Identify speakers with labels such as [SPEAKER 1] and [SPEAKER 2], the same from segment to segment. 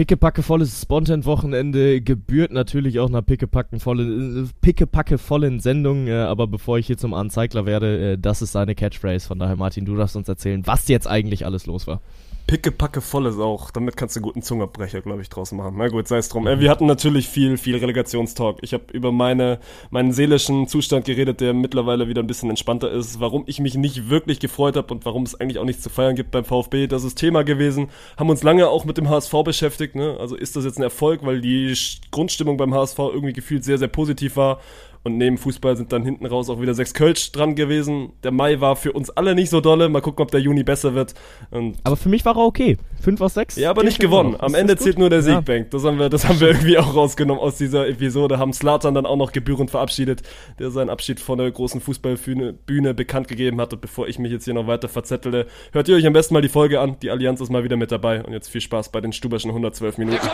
[SPEAKER 1] pickepackevolles Spontan-Wochenende gebührt natürlich auch einer pickepackevollen, pickepackevollen Sendung. Äh, aber bevor ich hier zum Anzeigler werde, äh, das ist seine Catchphrase. Von daher, Martin, du darfst uns erzählen, was jetzt eigentlich alles los war
[SPEAKER 2] pickepacke voll ist auch. Damit kannst du guten Zungerbrecher, glaube ich, draus machen. Na gut, sei es drum. Äh, wir hatten natürlich viel, viel Relegationstalk. Ich habe über meine, meinen seelischen Zustand geredet, der mittlerweile wieder ein bisschen entspannter ist. Warum ich mich nicht wirklich gefreut habe und warum es eigentlich auch nichts zu feiern gibt beim VfB. Das ist Thema gewesen. Haben uns lange auch mit dem HSV beschäftigt. Ne? Also ist das jetzt ein Erfolg, weil die Grundstimmung beim HSV irgendwie gefühlt sehr, sehr positiv war. Und neben Fußball sind dann hinten raus auch wieder sechs Kölsch dran gewesen. Der Mai war für uns alle nicht so dolle. Mal gucken, ob der Juni besser wird.
[SPEAKER 1] Und aber für mich war er okay. Fünf aus sechs.
[SPEAKER 2] Ja, aber nicht gewonnen. Am Ende zählt nur der Siegbank. Ja. Das haben wir, das haben wir irgendwie auch rausgenommen aus dieser Episode. Haben Slatan dann auch noch gebührend verabschiedet, der seinen Abschied von der großen Fußballbühne Bühne bekannt gegeben hat. Und bevor ich mich jetzt hier noch weiter verzettelte, hört ihr euch am besten mal die Folge an. Die Allianz ist mal wieder mit dabei. Und jetzt viel Spaß bei den Stuberschen 112 Minuten.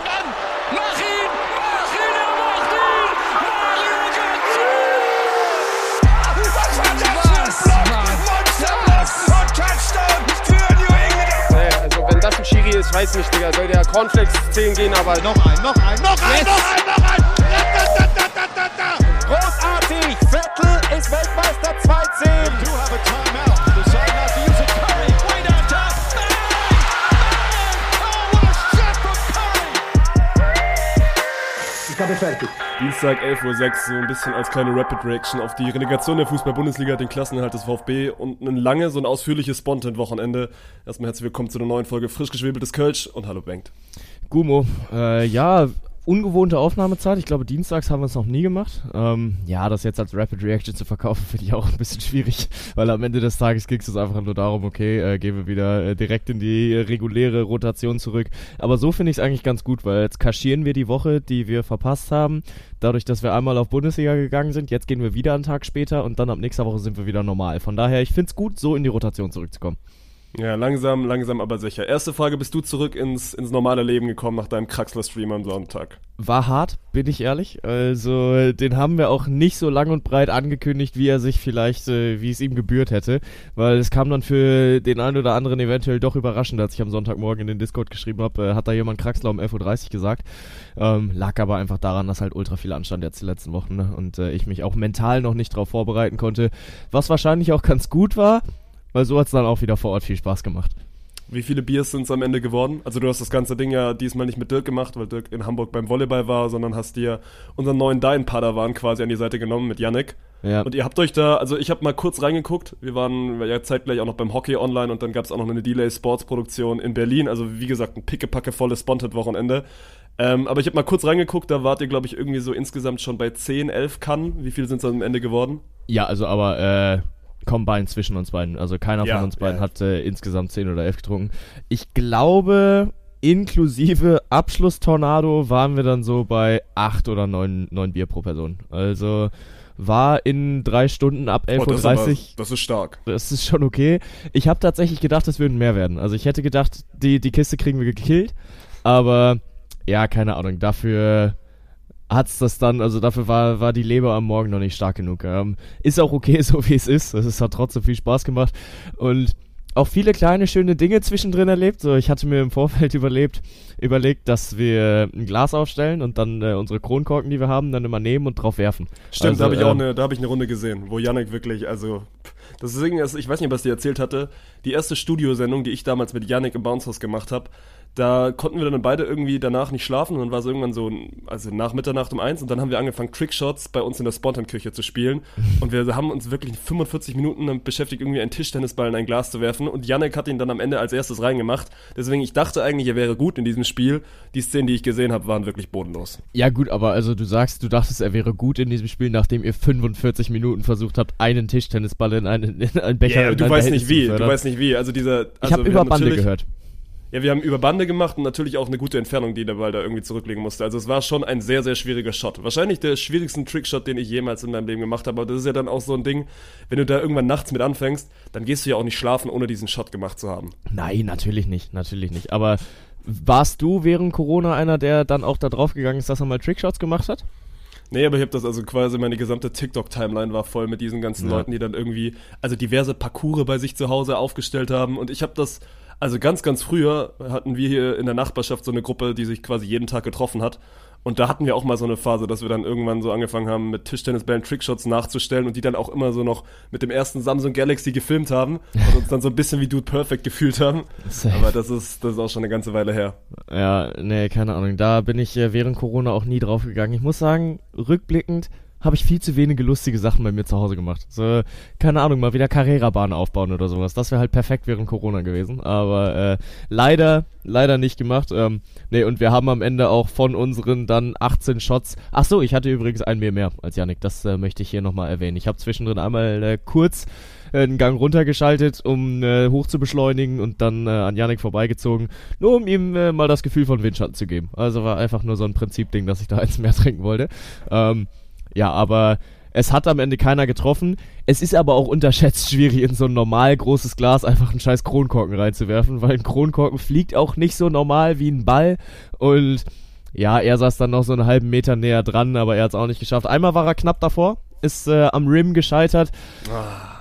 [SPEAKER 3] Ich weiß nicht, Digga, soll der Cornflakes 10 gehen, aber.
[SPEAKER 4] Noch ein, noch ein, noch ein, yes. noch ein, noch ein!
[SPEAKER 3] Großartig! Vettel ist Weltmeister 2-10!
[SPEAKER 2] Ich habe fertig. Dienstag 11.06 Uhr, so ein bisschen als kleine Rapid Reaction auf die Relegation der Fußball-Bundesliga, den Klassenerhalt des VfB und ein lange, so ein ausführliches Spontan-Wochenende. Erstmal herzlich willkommen zu einer neuen Folge Frisch geschwebeltes Kölsch und hallo Bengt.
[SPEAKER 1] Gumo, äh, ja, ungewohnte Aufnahmezeit. Ich glaube, dienstags haben wir es noch nie gemacht. Ähm, ja, das jetzt als Rapid Reaction zu verkaufen, finde ich auch ein bisschen schwierig, weil am Ende des Tages ging es einfach nur darum, okay, äh, gehen wir wieder äh, direkt in die äh, reguläre Rotation zurück. Aber so finde ich es eigentlich ganz gut, weil jetzt kaschieren wir die Woche, die wir verpasst haben. Dadurch, dass wir einmal auf Bundesliga gegangen sind, jetzt gehen wir wieder einen Tag später und dann ab nächster Woche sind wir wieder normal. Von daher, ich finde es gut, so in die Rotation zurückzukommen.
[SPEAKER 2] Ja, langsam, langsam, aber sicher. Erste Frage, bist du zurück ins, ins normale Leben gekommen nach deinem Kraxler-Stream am Sonntag?
[SPEAKER 1] War hart, bin ich ehrlich. Also, den haben wir auch nicht so lang und breit angekündigt, wie er sich vielleicht, äh, wie es ihm gebührt hätte. Weil es kam dann für den einen oder anderen eventuell doch überraschend, als ich am Sonntagmorgen in den Discord geschrieben habe, äh, hat da jemand Kraxler um 11.30 Uhr gesagt. Ähm, lag aber einfach daran, dass halt ultra viel anstand jetzt die letzten Wochen ne? und äh, ich mich auch mental noch nicht darauf vorbereiten konnte. Was wahrscheinlich auch ganz gut war, weil so hat es dann auch wieder vor Ort viel Spaß gemacht.
[SPEAKER 2] Wie viele Biers sind es am Ende geworden? Also du hast das ganze Ding ja diesmal nicht mit Dirk gemacht, weil Dirk in Hamburg beim Volleyball war, sondern hast dir unseren neuen Dein-Padawan quasi an die Seite genommen mit Yannick. Ja. Und ihr habt euch da, also ich habe mal kurz reingeguckt, wir waren ja zeitgleich auch noch beim Hockey online und dann gab es auch noch eine Delay Sports Produktion in Berlin, also wie gesagt ein pickepackevolles Spontan-Wochenende. Ähm, aber ich habe mal kurz reingeguckt, da wart ihr glaube ich irgendwie so insgesamt schon bei 10, 11 Kannen. Wie viele sind es am Ende geworden?
[SPEAKER 1] Ja, also aber äh Combine zwischen uns beiden. Also keiner ja, von uns beiden ja. hat äh, insgesamt 10 oder 11 getrunken. Ich glaube, inklusive Abschlusstornado waren wir dann so bei 8 oder 9, 9 Bier pro Person. Also war in drei Stunden ab 11.30 Uhr.
[SPEAKER 2] Das, das, ist stark.
[SPEAKER 1] Das ist schon okay. Ich habe tatsächlich gedacht, es würden mehr werden. Also ich hätte gedacht, die, die Kiste kriegen wir gekillt. Aber ja, keine Ahnung. Dafür hat's das dann, also dafür war, war die Leber am Morgen noch nicht stark genug. Ähm, ist auch okay, so wie es ist. Es hat trotzdem viel Spaß gemacht. Und auch viele kleine, schöne Dinge zwischendrin erlebt. So, ich hatte mir im Vorfeld überlebt, überlegt, dass wir ein Glas aufstellen und dann äh, unsere Kronkorken, die wir haben, dann immer nehmen und drauf werfen.
[SPEAKER 2] Stimmt, also, da habe ich auch ähm, eine, da habe ich eine Runde gesehen, wo Yannick wirklich, also das ist irgendwie, ich weiß nicht, was die erzählt hatte, die erste Studiosendung, die ich damals mit Yannick im Bounce House gemacht habe, da konnten wir dann beide irgendwie danach nicht schlafen und dann war es irgendwann so, also nach Mitternacht um eins und dann haben wir angefangen, Trickshots bei uns in der Spontan-Küche zu spielen und wir haben uns wirklich 45 Minuten damit beschäftigt, irgendwie einen Tischtennisball in ein Glas zu werfen und Janek hat ihn dann am Ende als erstes reingemacht. Deswegen, ich dachte eigentlich, er wäre gut in diesem Spiel. Die Szenen, die ich gesehen habe, waren wirklich bodenlos.
[SPEAKER 1] Ja gut, aber also du sagst, du dachtest, er wäre gut in diesem Spiel, nachdem ihr 45 Minuten versucht habt, einen Tischtennisball in einen, in einen Becher
[SPEAKER 2] yeah, du weißt nicht wie, du weißt nicht wie. Also dieser, also
[SPEAKER 1] ich habe über Bande gehört.
[SPEAKER 2] Ja, wir haben über Bande gemacht und natürlich auch eine gute Entfernung, die der Ball da irgendwie zurücklegen musste. Also es war schon ein sehr, sehr schwieriger Shot. Wahrscheinlich der schwierigste Trickshot, den ich jemals in meinem Leben gemacht habe. Aber das ist ja dann auch so ein Ding, wenn du da irgendwann nachts mit anfängst, dann gehst du ja auch nicht schlafen, ohne diesen Shot gemacht zu haben.
[SPEAKER 1] Nein, natürlich nicht, natürlich nicht. Aber warst du während Corona einer, der dann auch da drauf gegangen ist, dass er mal Trickshots gemacht hat?
[SPEAKER 2] Nee, aber ich habe das also quasi, meine gesamte TikTok-Timeline war voll mit diesen ganzen ja. Leuten, die dann irgendwie, also diverse Parcours bei sich zu Hause aufgestellt haben. Und ich habe das Also ganz, ganz früher hatten wir hier in der Nachbarschaft so eine Gruppe, die sich quasi jeden Tag getroffen hat. Und da hatten wir auch mal so eine Phase, dass wir dann irgendwann so angefangen haben, mit Tischtennisbällen Trickshots nachzustellen und die dann auch immer so noch mit dem ersten Samsung Galaxy gefilmt haben und uns dann so ein bisschen wie Dude Perfect gefühlt haben.
[SPEAKER 1] Safe.
[SPEAKER 2] Aber das ist, das ist auch schon eine ganze Weile her.
[SPEAKER 1] Ja, nee, keine Ahnung. Da bin ich äh, während Corona auch nie drauf gegangen. Ich muss sagen, rückblickend habe ich viel zu wenige lustige Sachen bei mir zu Hause gemacht. So, keine Ahnung, mal wieder Carrera-Bahn aufbauen oder sowas. Das wäre halt perfekt während Corona gewesen. Aber äh, leider, leider nicht gemacht. Ähm, nee, und wir haben am Ende auch von unseren dann 18 Shots. Ach so, ich hatte übrigens ein Bier mehr als Yannick. Das äh, möchte ich hier nochmal erwähnen. Ich habe zwischendrin einmal äh, kurz äh, einen Gang runtergeschaltet, um äh, hoch zu beschleunigen und dann äh, an Yannick vorbeigezogen, nur um ihm äh, mal das Gefühl von Windschatten zu geben. Also war einfach nur so ein Prinzipding, dass ich da eins mehr trinken wollte. Ähm, ja, aber es hat am Ende keiner getroffen. Es ist aber auch unterschätzt schwierig, in so ein normal großes Glas einfach einen scheiß Kronkorken reinzuwerfen, weil ein Kronkorken fliegt auch nicht so normal wie ein Ball. Und ja, er saß dann noch so einen halben Meter näher dran, aber er hat es auch nicht geschafft. Einmal war er knapp davor, ist äh, am Rim gescheitert.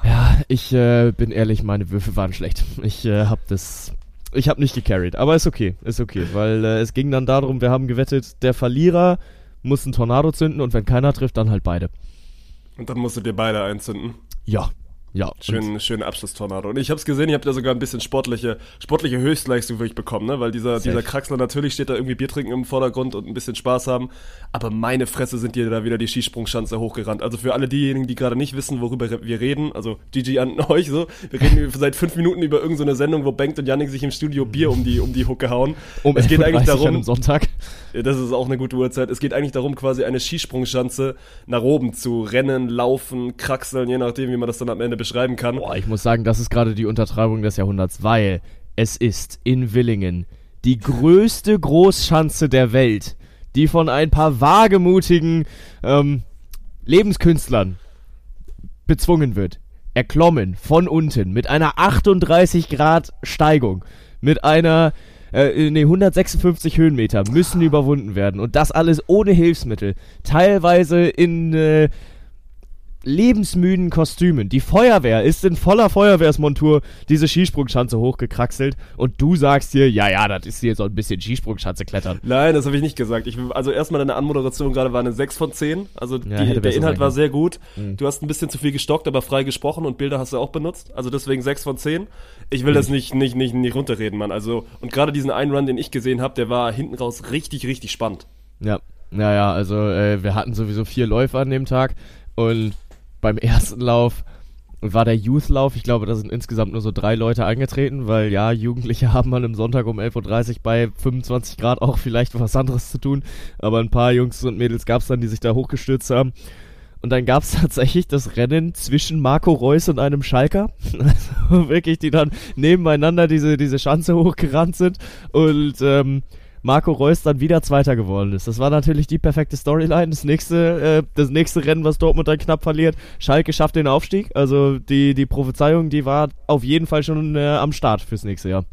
[SPEAKER 1] Ja, ich äh, bin ehrlich, meine Würfe waren schlecht. Ich äh, hab das. Ich habe nicht gecarried, aber ist okay, ist okay, weil äh, es ging dann darum, wir haben gewettet, der Verlierer muss einen Tornado zünden und wenn keiner trifft, dann halt beide.
[SPEAKER 2] Und dann musst du dir beide einzünden.
[SPEAKER 1] Ja, ja.
[SPEAKER 2] Schön, schönen Abschlusstornado. Und ich habe es gesehen, ihr habt ja sogar ein bisschen sportliche, sportliche Höchstleistung wirklich bekommen, ne? Weil dieser,
[SPEAKER 1] Safe.
[SPEAKER 2] dieser Kraxler natürlich steht da irgendwie Bier trinken im Vordergrund und ein bisschen Spaß haben. Aber meine Fresse sind dir da wieder die Skisprungschanze hochgerannt. Also für alle diejenigen, die gerade nicht wissen, worüber wir reden, also GG an euch so, wir reden seit fünf Minuten über irgendeine so Sendung, wo Bengt und Yannick sich im Studio Bier um die, um die Hucke hauen.
[SPEAKER 1] Um
[SPEAKER 2] es geht
[SPEAKER 1] 11.30
[SPEAKER 2] eigentlich darum,
[SPEAKER 1] Sonntag.
[SPEAKER 2] Das ist auch eine gute Uhrzeit. Es geht eigentlich darum, quasi eine Skisprungschanze nach oben zu rennen, laufen, kraxeln, je nachdem, wie man das dann am Ende beschreiben kann.
[SPEAKER 1] Boah, ich muss sagen, das ist gerade die Untertreibung des Jahrhunderts, weil es ist in Willingen die größte Großschanze der Welt, die von ein paar wagemutigen ähm, Lebenskünstlern bezwungen wird. Erklommen von unten mit einer 38 Grad Steigung, mit einer äh, nee, 156 Höhenmeter müssen überwunden werden und das alles ohne Hilfsmittel, teilweise in äh, lebensmüden Kostümen. Die Feuerwehr ist in voller Feuerwehrsmontur diese Skisprungschanze hochgekraxelt und du sagst hier, ja, ja, das ist hier so ein bisschen Skisprungschanze klettern.
[SPEAKER 2] Nein, das habe ich nicht gesagt. Ich, also erstmal deine Anmoderation gerade war eine 6 von 10. Also die,
[SPEAKER 1] hätte
[SPEAKER 2] der Inhalt war sehr gut.
[SPEAKER 1] Mhm.
[SPEAKER 2] Du hast ein bisschen zu viel gestockt, aber frei gesprochen und Bilder hast du auch benutzt. Also deswegen 6 von 10. Ich will das nicht, nicht, nicht, nicht runterreden, Mann. Also, und gerade diesen einen Run, den ich gesehen habe, der war hinten raus richtig, richtig spannend.
[SPEAKER 1] Ja, naja, also äh, wir hatten sowieso vier Läufe an dem Tag und beim ersten Lauf war der Youth-Lauf. Ich glaube, da sind insgesamt nur so drei Leute angetreten, weil ja, Jugendliche haben an einem Sonntag um 11.30 Uhr bei 25 Grad auch vielleicht was anderes zu tun. Aber ein paar Jungs und Mädels gab es dann, die sich da hochgestürzt haben. Und dann gab es tatsächlich das Rennen zwischen Marco Reus und einem Schalker. Also wirklich, die dann nebeneinander diese, diese Schanze hochgerannt sind. Und ähm, Marco Reus dann wieder Zweiter geworden ist. Das war natürlich die perfekte Storyline. Das nächste, äh, das nächste Rennen, was Dortmund dann knapp verliert, Schalke schafft den Aufstieg. Also die, die Prophezeiung, die war auf jeden Fall schon äh, am Start fürs nächste Jahr.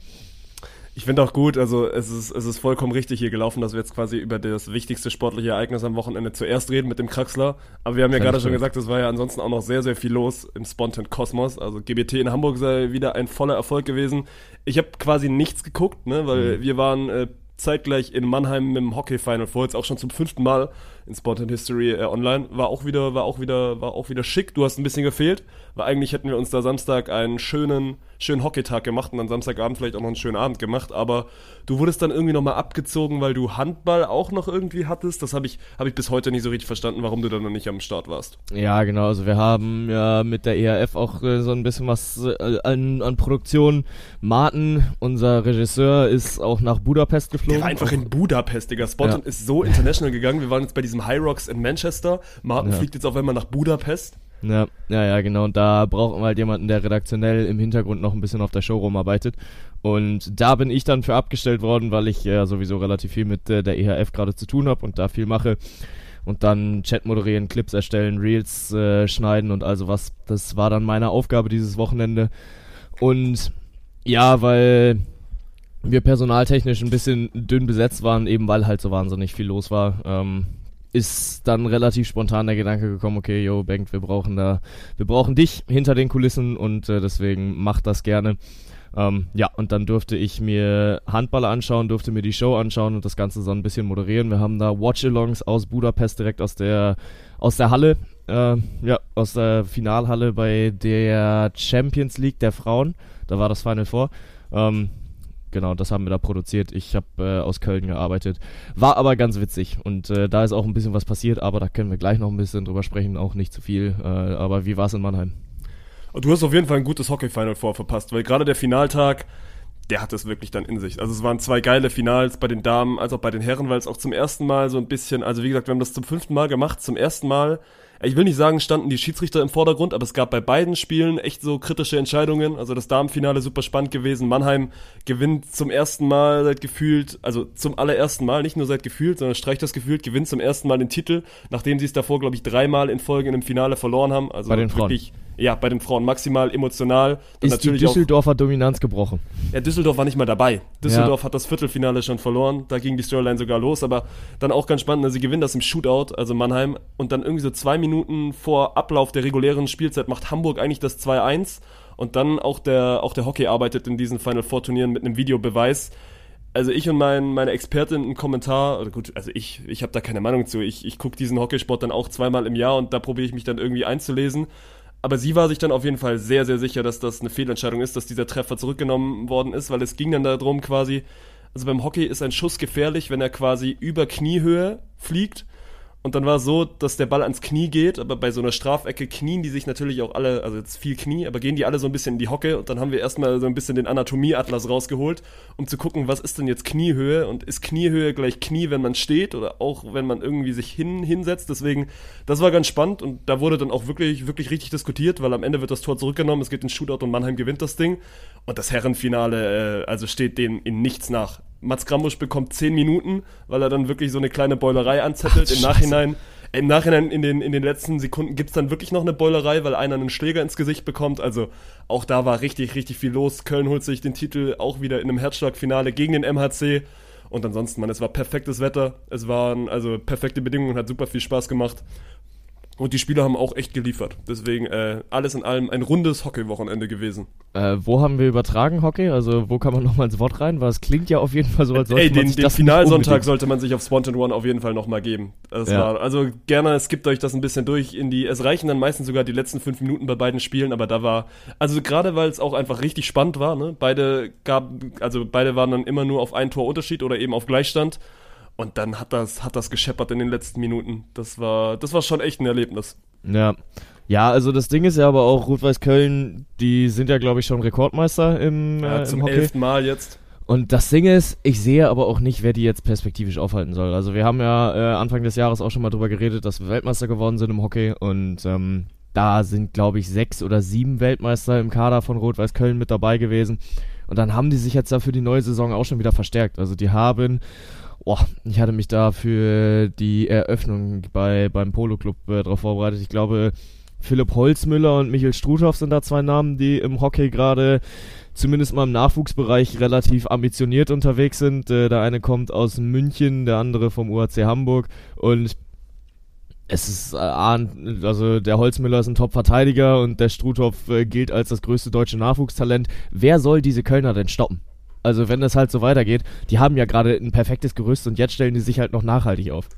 [SPEAKER 2] Ich finde auch gut, also es ist, es ist vollkommen richtig hier gelaufen, dass wir jetzt quasi über das wichtigste sportliche Ereignis am Wochenende zuerst reden mit dem Kraxler. Aber wir haben ja gerade schon gesagt, es war ja ansonsten auch noch sehr, sehr viel los im Spontan Kosmos. Also GBT in Hamburg sei wieder ein voller Erfolg gewesen. Ich habe quasi nichts geguckt, ne, weil wir waren äh, zeitgleich in Mannheim mit dem Hockey-Final vor, jetzt auch schon zum fünften Mal in Spontan History äh, online. War auch wieder, war auch wieder, war auch wieder schick. Du hast ein bisschen gefehlt, weil eigentlich hätten wir uns da Samstag einen schönen, schönen Hockeytag gemacht und dann Samstagabend vielleicht auch noch einen schönen Abend gemacht. Aber du wurdest dann irgendwie nochmal abgezogen, weil du Handball auch noch irgendwie hattest. Das habe ich, habe ich bis heute nicht so richtig verstanden, warum du dann noch nicht am Start warst.
[SPEAKER 1] Ja, genau. Also wir haben ja mit der ERF auch äh, so ein bisschen was äh, an, an Produktion. Martin, unser Regisseur, ist auch nach Budapest geflogen.
[SPEAKER 2] Der war einfach in Budapest, Digga. Spontan
[SPEAKER 1] Ja.
[SPEAKER 2] ist so international gegangen. Wir waren jetzt bei diesem High Rocks in Manchester. Martin
[SPEAKER 1] Ja.
[SPEAKER 2] fliegt jetzt auf einmal nach Budapest.
[SPEAKER 1] Ja, ja, ja, genau. Und da brauchen wir halt jemanden, der redaktionell im Hintergrund noch ein bisschen auf der Show rumarbeitet. Und da bin ich dann für abgestellt worden, weil ich ja sowieso relativ viel mit äh, der EHF gerade zu tun habe und da viel mache. Und dann Chat moderieren, Clips erstellen, Reels äh, schneiden und also was. Das war dann meine Aufgabe dieses Wochenende. Und ja, weil wir personaltechnisch ein bisschen dünn besetzt waren, eben weil halt so wahnsinnig viel los war, ähm, ist dann relativ spontan der Gedanke gekommen, okay, yo, Bengt, wir brauchen da, wir brauchen dich hinter den Kulissen und äh, deswegen mach das gerne. Ähm, ja, und dann durfte ich mir Handball anschauen, durfte mir die Show anschauen und das Ganze so ein bisschen moderieren. Wir haben da Watch-Alongs aus Budapest direkt aus der, aus der Halle, äh, ja, aus der Finalhalle bei der Champions League der Frauen. Da war das Final Four. Ähm, genau, das haben wir da produziert. Ich habe äh, aus Köln gearbeitet. War aber ganz witzig und äh, da ist auch ein bisschen was passiert, aber da können wir gleich noch ein bisschen drüber sprechen, auch nicht zu viel. Äh, aber wie war es in Mannheim?
[SPEAKER 2] Du hast auf jeden Fall ein gutes Hockey-Final vor verpasst, weil gerade der Finaltag, der hat es wirklich dann in sich. Also es waren zwei geile Finals bei den Damen als auch bei den Herren, weil es auch zum ersten Mal so ein bisschen, also wie gesagt, wir haben das zum fünften Mal gemacht, zum ersten Mal ich will nicht sagen, standen die Schiedsrichter im Vordergrund, aber es gab bei beiden Spielen echt so kritische Entscheidungen. Also das Damenfinale super spannend gewesen. Mannheim gewinnt zum ersten Mal seit gefühlt, also zum allerersten Mal, nicht nur seit gefühlt, sondern streicht das gefühlt, gewinnt zum ersten Mal den Titel, nachdem sie es davor, glaube ich, dreimal in Folge in einem Finale verloren haben. Also
[SPEAKER 1] bei den Frauen.
[SPEAKER 2] wirklich ja, bei den Frauen maximal emotional.
[SPEAKER 1] Ist natürlich die Düsseldorfer auch, Dominanz gebrochen?
[SPEAKER 2] Ja, Düsseldorf war nicht mal dabei. Düsseldorf ja. hat das Viertelfinale schon verloren. Da ging die Storyline sogar los. Aber dann auch ganz spannend, sie gewinnen das im Shootout, also Mannheim. Und dann irgendwie so zwei Minuten vor Ablauf der regulären Spielzeit macht Hamburg eigentlich das 2-1. Und dann auch der, auch der Hockey arbeitet in diesen Final Four Turnieren mit einem Videobeweis also ich und mein, meine Expertin im Kommentar, oder gut, also ich, ich habe da keine Meinung zu. Ich, ich gucke diesen Hockeysport dann auch zweimal im Jahr und da probiere ich mich dann irgendwie einzulesen. Aber sie war sich dann auf jeden Fall sehr, sehr sicher, dass das eine Fehlentscheidung ist, dass dieser Treffer zurückgenommen worden ist, weil es ging dann darum quasi, also beim Hockey ist ein Schuss gefährlich, wenn er quasi über Kniehöhe fliegt und dann war so, dass der Ball ans Knie geht, aber bei so einer Strafecke knien die sich natürlich auch alle, also jetzt viel Knie, aber gehen die alle so ein bisschen in die Hocke und dann haben wir erstmal so ein bisschen den Anatomieatlas rausgeholt, um zu gucken, was ist denn jetzt Kniehöhe und ist Kniehöhe gleich Knie, wenn man steht oder auch wenn man irgendwie sich hin, hinsetzt. Deswegen, das war ganz spannend und da wurde dann auch wirklich, wirklich richtig diskutiert, weil am Ende wird das Tor zurückgenommen, es geht in Shootout und Mannheim gewinnt das Ding und das Herrenfinale, äh, also steht dem in nichts nach. Mats Grambusch bekommt 10 Minuten, weil er dann wirklich so eine kleine Beulerei anzettelt. Ach, Im Nachhinein, im Nachhinein in den, in den letzten Sekunden gibt's dann wirklich noch eine Beulerei, weil einer einen Schläger ins Gesicht bekommt. Also auch da war richtig, richtig viel los. Köln holt sich den Titel auch wieder in einem Herzschlagfinale gegen den MHC. Und ansonsten, man, es war perfektes Wetter, es waren also perfekte Bedingungen, hat super viel Spaß gemacht. Und die Spieler haben auch echt geliefert. Deswegen äh, alles in allem ein rundes Hockey-Wochenende gewesen.
[SPEAKER 1] Äh, wo haben wir übertragen Hockey? Also wo kann man nochmal ins Wort rein? Weil es klingt ja auf jeden Fall so, als sollte
[SPEAKER 2] Ey,
[SPEAKER 1] den, man
[SPEAKER 2] sich den das Finalsonntag sollte man sich auf Spontan One auf jeden Fall nochmal geben. Ja. war, also gerne skippt euch das ein bisschen durch in die. Es reichen dann meistens sogar die letzten fünf Minuten bei beiden Spielen, aber da war, also gerade weil es auch einfach richtig spannend war, ne? Beide gab, also beide waren dann immer nur auf ein Tor Unterschied oder eben auf Gleichstand. Und dann hat das, hat das gescheppert in den letzten Minuten. Das war, das war schon echt ein Erlebnis.
[SPEAKER 1] Ja. Ja, also das Ding ist ja aber auch, Rot-Weiß Köln, die sind ja, glaube ich, schon Rekordmeister im, ja,
[SPEAKER 2] äh,
[SPEAKER 1] zum
[SPEAKER 2] im Hockey. elften Mal jetzt.
[SPEAKER 1] Und das Ding ist, ich sehe aber auch nicht, wer die jetzt perspektivisch aufhalten soll. Also wir haben ja äh, Anfang des Jahres auch schon mal drüber geredet, dass wir Weltmeister geworden sind im Hockey und ähm, da sind, glaube ich, sechs oder sieben Weltmeister im Kader von Rot-Weiß Köln mit dabei gewesen. Und dann haben die sich jetzt da für die neue Saison auch schon wieder verstärkt. Also die haben Oh, ich hatte mich da für die Eröffnung bei, beim Polo Club äh, darauf vorbereitet. Ich glaube, Philipp Holzmüller und Michael Struthoff sind da zwei Namen, die im Hockey gerade zumindest mal im Nachwuchsbereich relativ ambitioniert unterwegs sind. Äh, der eine kommt aus München, der andere vom UAC Hamburg und es ist, äh, also der Holzmüller ist ein Top-Verteidiger und der Struthoff äh, gilt als das größte deutsche Nachwuchstalent. Wer soll diese Kölner denn stoppen? Also wenn das halt so weitergeht, die haben ja gerade ein perfektes Gerüst und jetzt stellen die sich halt noch nachhaltig auf.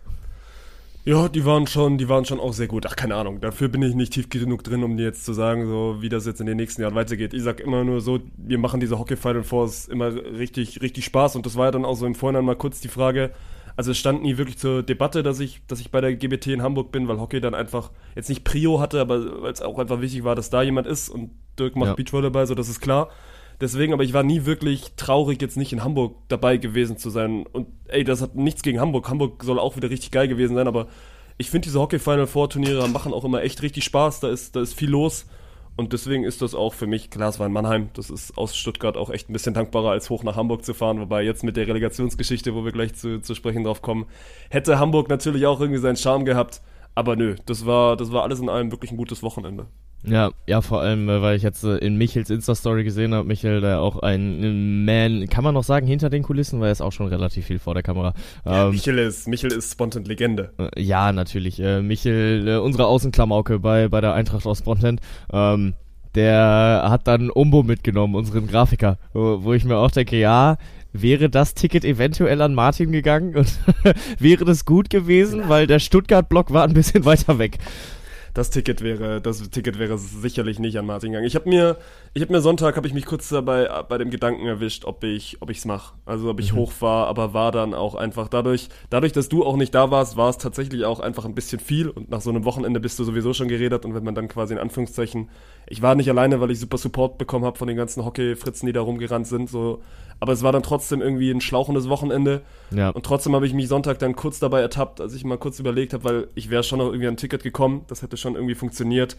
[SPEAKER 2] Ja, die waren schon, die waren schon auch sehr gut. Ach, keine Ahnung. Dafür bin ich nicht tief genug drin, um dir jetzt zu sagen, so wie das jetzt in den nächsten Jahren weitergeht. Ich sag immer nur so, wir machen diese Hockey Final Fours immer richtig, richtig Spaß und das war ja dann auch so im Vorhinein mal kurz die Frage. Also es stand nie wirklich zur Debatte, dass ich, dass ich bei der GBT in Hamburg bin, weil Hockey dann einfach jetzt nicht Prio hatte, aber weil es auch einfach wichtig war, dass da jemand ist und Dirk macht ja. Beachvolleyball, so das ist klar. Deswegen, aber ich war nie wirklich traurig, jetzt nicht in Hamburg dabei gewesen zu sein. Und ey, das hat nichts gegen Hamburg. Hamburg soll auch wieder richtig geil gewesen sein, aber ich finde diese Hockey Final Four Turniere machen auch immer echt richtig Spaß. Da ist, da ist viel los. Und deswegen ist das auch für mich, klar, es war in Mannheim, das ist aus Stuttgart auch echt ein bisschen dankbarer, als hoch nach Hamburg zu fahren. Wobei jetzt mit der Relegationsgeschichte, wo wir gleich zu, zu sprechen drauf kommen, hätte Hamburg natürlich auch irgendwie seinen Charme gehabt. Aber nö, das war, das war alles in allem wirklich ein gutes Wochenende.
[SPEAKER 1] Ja, ja, vor allem, äh, weil ich jetzt äh, in Michels Insta-Story gesehen habe, Michel, der auch ein Man, kann man noch sagen, hinter den Kulissen, weil er ist auch schon relativ viel vor der Kamera.
[SPEAKER 2] Ja, ähm, Michel ist, Michel ist Spontan Legende.
[SPEAKER 1] Äh, ja, natürlich. Äh, Michel, äh, unsere Außenklamauke bei, bei der Eintracht aus Spontan. Ähm, der hat dann Umbo mitgenommen, unseren Grafiker, wo, wo ich mir auch denke, ja, wäre das Ticket eventuell an Martin gegangen und wäre das gut gewesen, weil der Stuttgart-Block war ein bisschen weiter weg
[SPEAKER 2] das Ticket wäre, das Ticket wäre sicherlich nicht an Martin gegangen. Ich habe mir, ich habe mir Sonntag, habe ich mich kurz dabei bei dem Gedanken erwischt, ob ich, ob ich's mache. Also ob ich mhm. hochfahre, aber war dann auch einfach dadurch, dadurch, dass du auch nicht da warst, war es tatsächlich auch einfach ein bisschen viel und nach so einem Wochenende bist du sowieso schon geredet und wenn man dann quasi in Anführungszeichen, ich war nicht alleine, weil ich super Support bekommen habe von den ganzen Hockey-Fritzen, die da rumgerannt sind, so aber es war dann trotzdem irgendwie ein schlauchendes Wochenende. Ja. Und trotzdem habe ich mich Sonntag dann kurz dabei ertappt, als ich mal kurz überlegt habe, weil ich wäre schon noch irgendwie an ein Ticket gekommen, das hätte schon irgendwie funktioniert.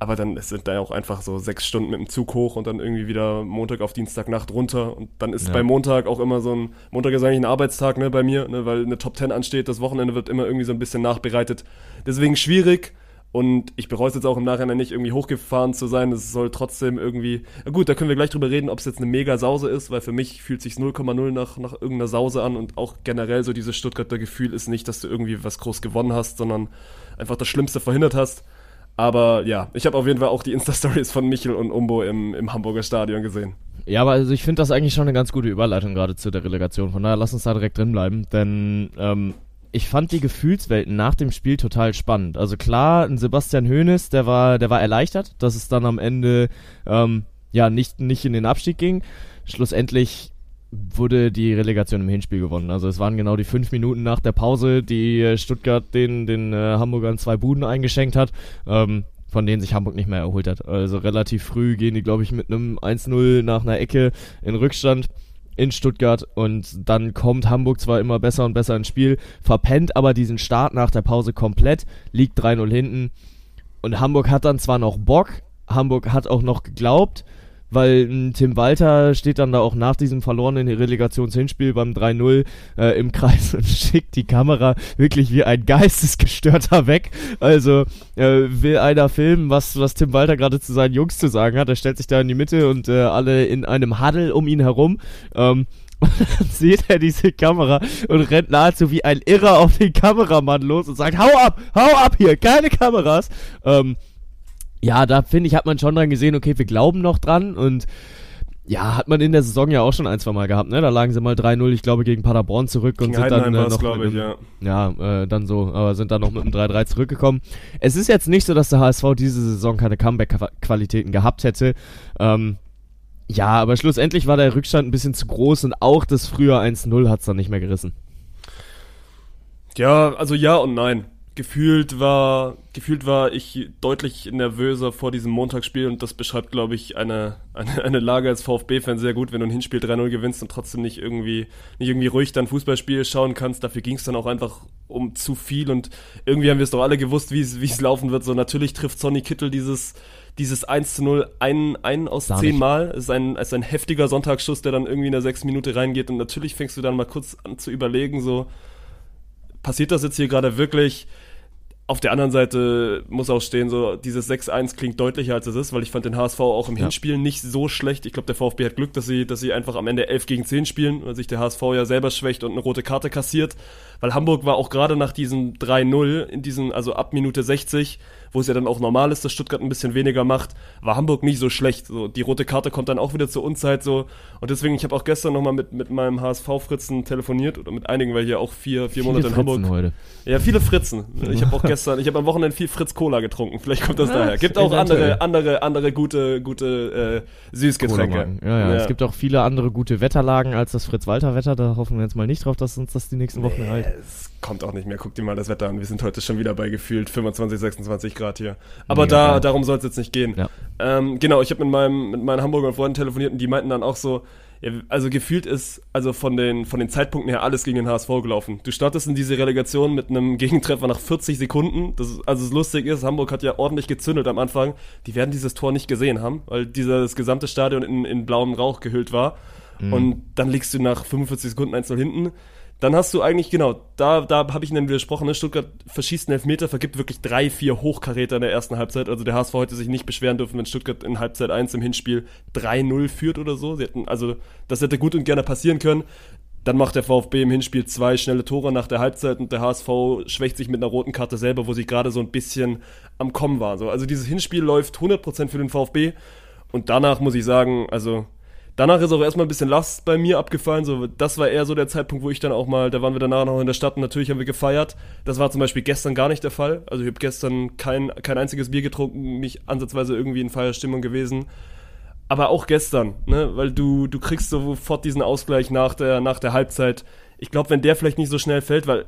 [SPEAKER 2] Aber dann es sind da auch einfach so sechs Stunden mit dem Zug hoch und dann irgendwie wieder Montag auf Dienstagnacht runter. Und dann ist ja. bei Montag auch immer so ein, Montag ist eigentlich ein Arbeitstag ne, bei mir, ne, weil eine Top Ten ansteht. Das Wochenende wird immer irgendwie so ein bisschen nachbereitet. Deswegen schwierig. Und ich bereue es jetzt auch im Nachhinein nicht, irgendwie hochgefahren zu sein. Es soll trotzdem irgendwie. Na gut, da können wir gleich drüber reden, ob es jetzt eine mega Sause ist, weil für mich fühlt sich 0,0 nach, nach irgendeiner Sause an und auch generell so dieses Stuttgarter Gefühl ist nicht, dass du irgendwie was groß gewonnen hast, sondern einfach das Schlimmste verhindert hast. Aber ja, ich habe auf jeden Fall auch die Insta-Stories von Michel und Umbo im, im Hamburger Stadion gesehen.
[SPEAKER 1] Ja, aber also ich finde das eigentlich schon eine ganz gute Überleitung gerade zu der Relegation. Von daher lass uns da direkt drin bleiben, denn ähm, ich fand die Gefühlswelten nach dem Spiel total spannend. Also klar, ein Sebastian Hoeneß, der war, der war erleichtert, dass es dann am Ende ähm, ja nicht, nicht in den Abstieg ging. Schlussendlich wurde die Relegation im Hinspiel gewonnen. Also es waren genau die fünf Minuten nach der Pause, die äh, Stuttgart den, den äh, Hamburgern zwei Buden eingeschenkt hat. Ähm, von denen sich Hamburg nicht mehr erholt hat. Also relativ früh gehen die, glaube ich, mit einem 1-0 nach einer Ecke in Rückstand in Stuttgart und dann kommt Hamburg zwar immer besser und besser ins Spiel, verpennt aber diesen Start nach der Pause komplett, liegt 3-0 hinten und Hamburg hat dann zwar noch Bock, Hamburg hat auch noch geglaubt, weil äh, Tim Walter steht dann da auch nach diesem verlorenen Relegationshinspiel beim 3-0 äh, im Kreis und schickt die Kamera wirklich wie ein geistesgestörter weg. Also äh, will einer filmen, was, was Tim Walter gerade zu seinen Jungs zu sagen hat. Er stellt sich da in die Mitte und äh, alle in einem Huddle um ihn herum. Ähm, und dann sieht er diese Kamera und rennt nahezu wie ein Irrer auf den Kameramann los und sagt, hau ab, hau ab hier, keine Kameras. Ähm, ja, da finde ich, hat man schon dran gesehen, okay, wir glauben noch dran und ja, hat man in der Saison ja auch schon ein, zwei Mal gehabt, ne? Da lagen sie mal 3-0, ich glaube, gegen Paderborn zurück und sind dann äh, noch mit, ich, ja, ja äh, dann so, aber sind dann noch mit einem 3-3 zurückgekommen. Es ist jetzt nicht so, dass der HSV diese Saison keine Comeback-Qualitäten gehabt hätte. Ähm, ja, aber schlussendlich war der Rückstand ein bisschen zu groß und auch das frühe 1-0 hat es dann nicht mehr gerissen.
[SPEAKER 2] Ja, also ja und nein gefühlt war, gefühlt war ich deutlich nervöser vor diesem Montagsspiel und das beschreibt, glaube ich, eine, eine, eine Lage als VfB-Fan sehr gut, wenn du ein Hinspiel 3-0 gewinnst und trotzdem nicht irgendwie, nicht irgendwie ruhig dein Fußballspiel schauen kannst. Dafür ging es dann auch einfach um zu viel und irgendwie haben wir es doch alle gewusst, wie es laufen wird. So natürlich trifft Sonny Kittel dieses, dieses 1 zu 0 ein, ein aus Dar zehn nicht. Mal. Es ist ein, ist ein heftiger Sonntagsschuss, der dann irgendwie in der sechs Minute reingeht und natürlich fängst du dann mal kurz an zu überlegen, so, passiert das jetzt hier gerade wirklich? Auf der anderen Seite muss auch stehen, so dieses 6-1 klingt deutlicher als es ist, weil ich fand den HSV auch im ja. Hinspiel nicht so schlecht. Ich glaube, der VfB hat Glück, dass sie, dass sie einfach am Ende 11 gegen 10 spielen, weil sich der HSV ja selber schwächt und eine rote Karte kassiert. Weil Hamburg war auch gerade nach diesem 3-0, in diesen, also ab Minute 60, wo es ja dann auch normal ist, dass Stuttgart ein bisschen weniger macht, war Hamburg nicht so schlecht. So, die rote Karte kommt dann auch wieder zur Unzeit so. Und deswegen, ich habe auch gestern nochmal mit, mit meinem HSV-Fritzen telefoniert oder mit einigen, weil hier auch vier, vier Monate in Hamburg. Heute. Ja, viele Fritzen. Ich habe auch gestern, ich habe am Wochenende viel Fritz Cola getrunken. Vielleicht kommt das ja, daher. Gibt auch andere, andere, andere gute, gute äh, Süßgetränke.
[SPEAKER 1] Ja, ja, ja, Es gibt auch viele andere gute Wetterlagen als das Fritz-Walter-Wetter. Da hoffen wir jetzt mal nicht drauf, dass uns das die nächsten Wochen nee.
[SPEAKER 2] Es kommt auch nicht mehr. Guck dir mal das Wetter an. Wir sind heute schon wieder bei gefühlt 25, 26 Grad hier. Aber Mega da, geil. darum soll es jetzt nicht gehen. Ja. Ähm, genau, ich habe mit, meinem, mit meinen Hamburger Freunden telefoniert und die meinten dann auch so, ja, also gefühlt ist also von den, von den Zeitpunkten her alles gegen den HSV gelaufen. Du startest in diese Relegation mit einem Gegentreffer nach 40 Sekunden. Das, also das Lustige ist, Hamburg hat ja ordentlich gezündelt am Anfang. Die werden dieses Tor nicht gesehen haben, weil dieses gesamte Stadion in, in blauem Rauch gehüllt war. Mhm. Und dann liegst du nach 45 Sekunden 1 hinten dann hast du eigentlich, genau, da, da habe ich Ihnen widersprochen, ne? Stuttgart verschießt einen Elfmeter, vergibt wirklich drei, vier Hochkaräter in der ersten Halbzeit. Also der HSV hätte sich nicht beschweren dürfen, wenn Stuttgart in Halbzeit 1 im Hinspiel 3-0 führt oder so. Sie hätten, also das hätte gut und gerne passieren können. Dann macht der VfB im Hinspiel zwei schnelle Tore nach der Halbzeit und der HSV schwächt sich mit einer roten Karte selber, wo sie gerade so ein bisschen am Kommen waren. So, also dieses Hinspiel läuft 100% für den VfB und danach muss ich sagen, also danach ist auch erstmal ein bisschen Last bei mir abgefallen. So, das war eher so der Zeitpunkt, wo ich dann auch mal, da waren wir danach noch in der Stadt und natürlich haben wir gefeiert. Das war zum Beispiel gestern gar nicht der Fall. Also ich habe gestern kein, kein einziges Bier getrunken, nicht ansatzweise irgendwie in Feierstimmung gewesen aber auch gestern, ne, weil du, du kriegst sofort diesen Ausgleich nach der, nach der Halbzeit. Ich glaube, wenn der vielleicht nicht so schnell fällt, weil,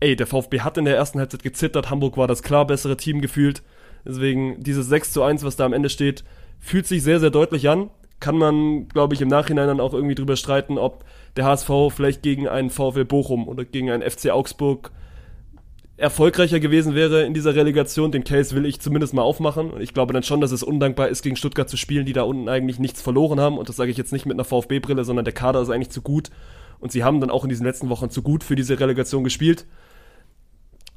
[SPEAKER 2] ey, der VfB hat in der ersten Halbzeit gezittert, Hamburg war das klar bessere Team gefühlt. Deswegen, dieses 6 zu 1, was da am Ende steht, fühlt sich sehr, sehr deutlich an. Kann man, glaube ich, im Nachhinein dann auch irgendwie drüber streiten, ob der HSV vielleicht gegen einen VfL Bochum oder gegen einen FC Augsburg erfolgreicher gewesen wäre in dieser Relegation. Den Case will ich zumindest mal aufmachen. Und ich glaube dann schon, dass es undankbar ist, gegen Stuttgart zu spielen, die da unten eigentlich nichts verloren haben. Und das sage ich jetzt nicht mit einer VfB-Brille, sondern der Kader ist eigentlich zu gut. Und sie haben dann auch in diesen letzten Wochen zu gut für diese Relegation gespielt.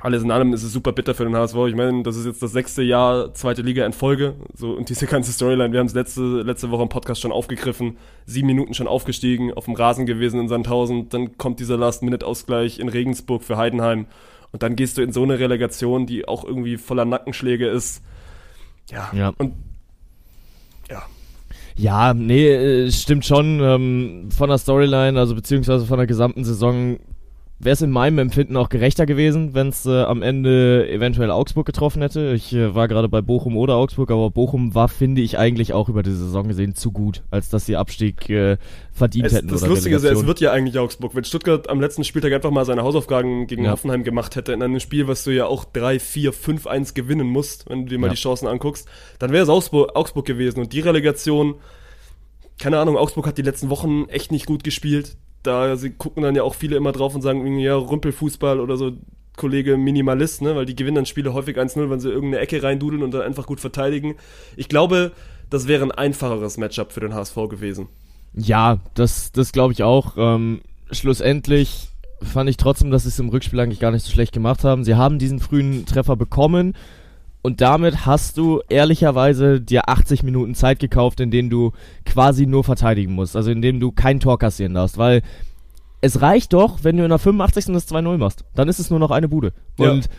[SPEAKER 2] Alles in allem ist es super bitter für den HSV. Ich meine, das ist jetzt das sechste Jahr zweite Liga in Folge. So, und diese ganze Storyline, wir haben es letzte, letzte Woche im Podcast schon aufgegriffen. Sieben Minuten schon aufgestiegen, auf dem Rasen gewesen in Sandhausen. Dann kommt dieser Last-Minute-Ausgleich in Regensburg für Heidenheim. Und dann gehst du in so eine Relegation, die auch irgendwie voller Nackenschläge ist. Ja.
[SPEAKER 1] Ja.
[SPEAKER 2] Und ja.
[SPEAKER 1] Ja, nee, äh, stimmt schon. Ähm, von der Storyline, also beziehungsweise von der gesamten Saison wäre es in meinem Empfinden auch gerechter gewesen, wenn es äh, am Ende eventuell Augsburg getroffen hätte. Ich äh, war gerade bei Bochum oder Augsburg, aber Bochum war, finde ich, eigentlich auch über die Saison gesehen zu gut, als dass sie Abstieg äh, verdient
[SPEAKER 2] es,
[SPEAKER 1] hätten.
[SPEAKER 2] Das
[SPEAKER 1] oder
[SPEAKER 2] Lustige ist, ja,
[SPEAKER 1] Relegation.
[SPEAKER 2] es wird ja eigentlich Augsburg. Wenn Stuttgart am letzten Spieltag einfach mal seine Hausaufgaben gegen
[SPEAKER 1] Ja.
[SPEAKER 2] Hoffenheim gemacht hätte, in einem Spiel, was du ja auch 3, 4, 5, 1 gewinnen musst, wenn du dir mal
[SPEAKER 1] Ja.
[SPEAKER 2] die Chancen anguckst, dann wäre es Augsburg, Augsburg gewesen. Und die Relegation, keine Ahnung, Augsburg hat die letzten Wochen echt nicht gut gespielt. Da sie gucken dann ja auch viele immer drauf und sagen, ja, Rümpelfußball oder so, Kollege Minimalist, ne? weil die gewinnen dann Spiele häufig 1-0, wenn sie irgendeine Ecke reindudeln und dann einfach gut verteidigen. Ich glaube, das wäre ein einfacheres Matchup für den HSV gewesen.
[SPEAKER 1] Ja, das, das glaube ich auch. Ähm, schlussendlich fand ich trotzdem, dass sie es im Rückspiel eigentlich gar nicht so schlecht gemacht haben. Sie haben diesen frühen Treffer bekommen und damit hast du ehrlicherweise dir 80 Minuten Zeit gekauft, in denen du quasi nur verteidigen musst. Also in denen du kein Tor kassieren darfst, weil es reicht doch, wenn du in der 85. das 2-0 machst. Dann ist es nur noch eine Bude.
[SPEAKER 2] Ja.
[SPEAKER 1] Und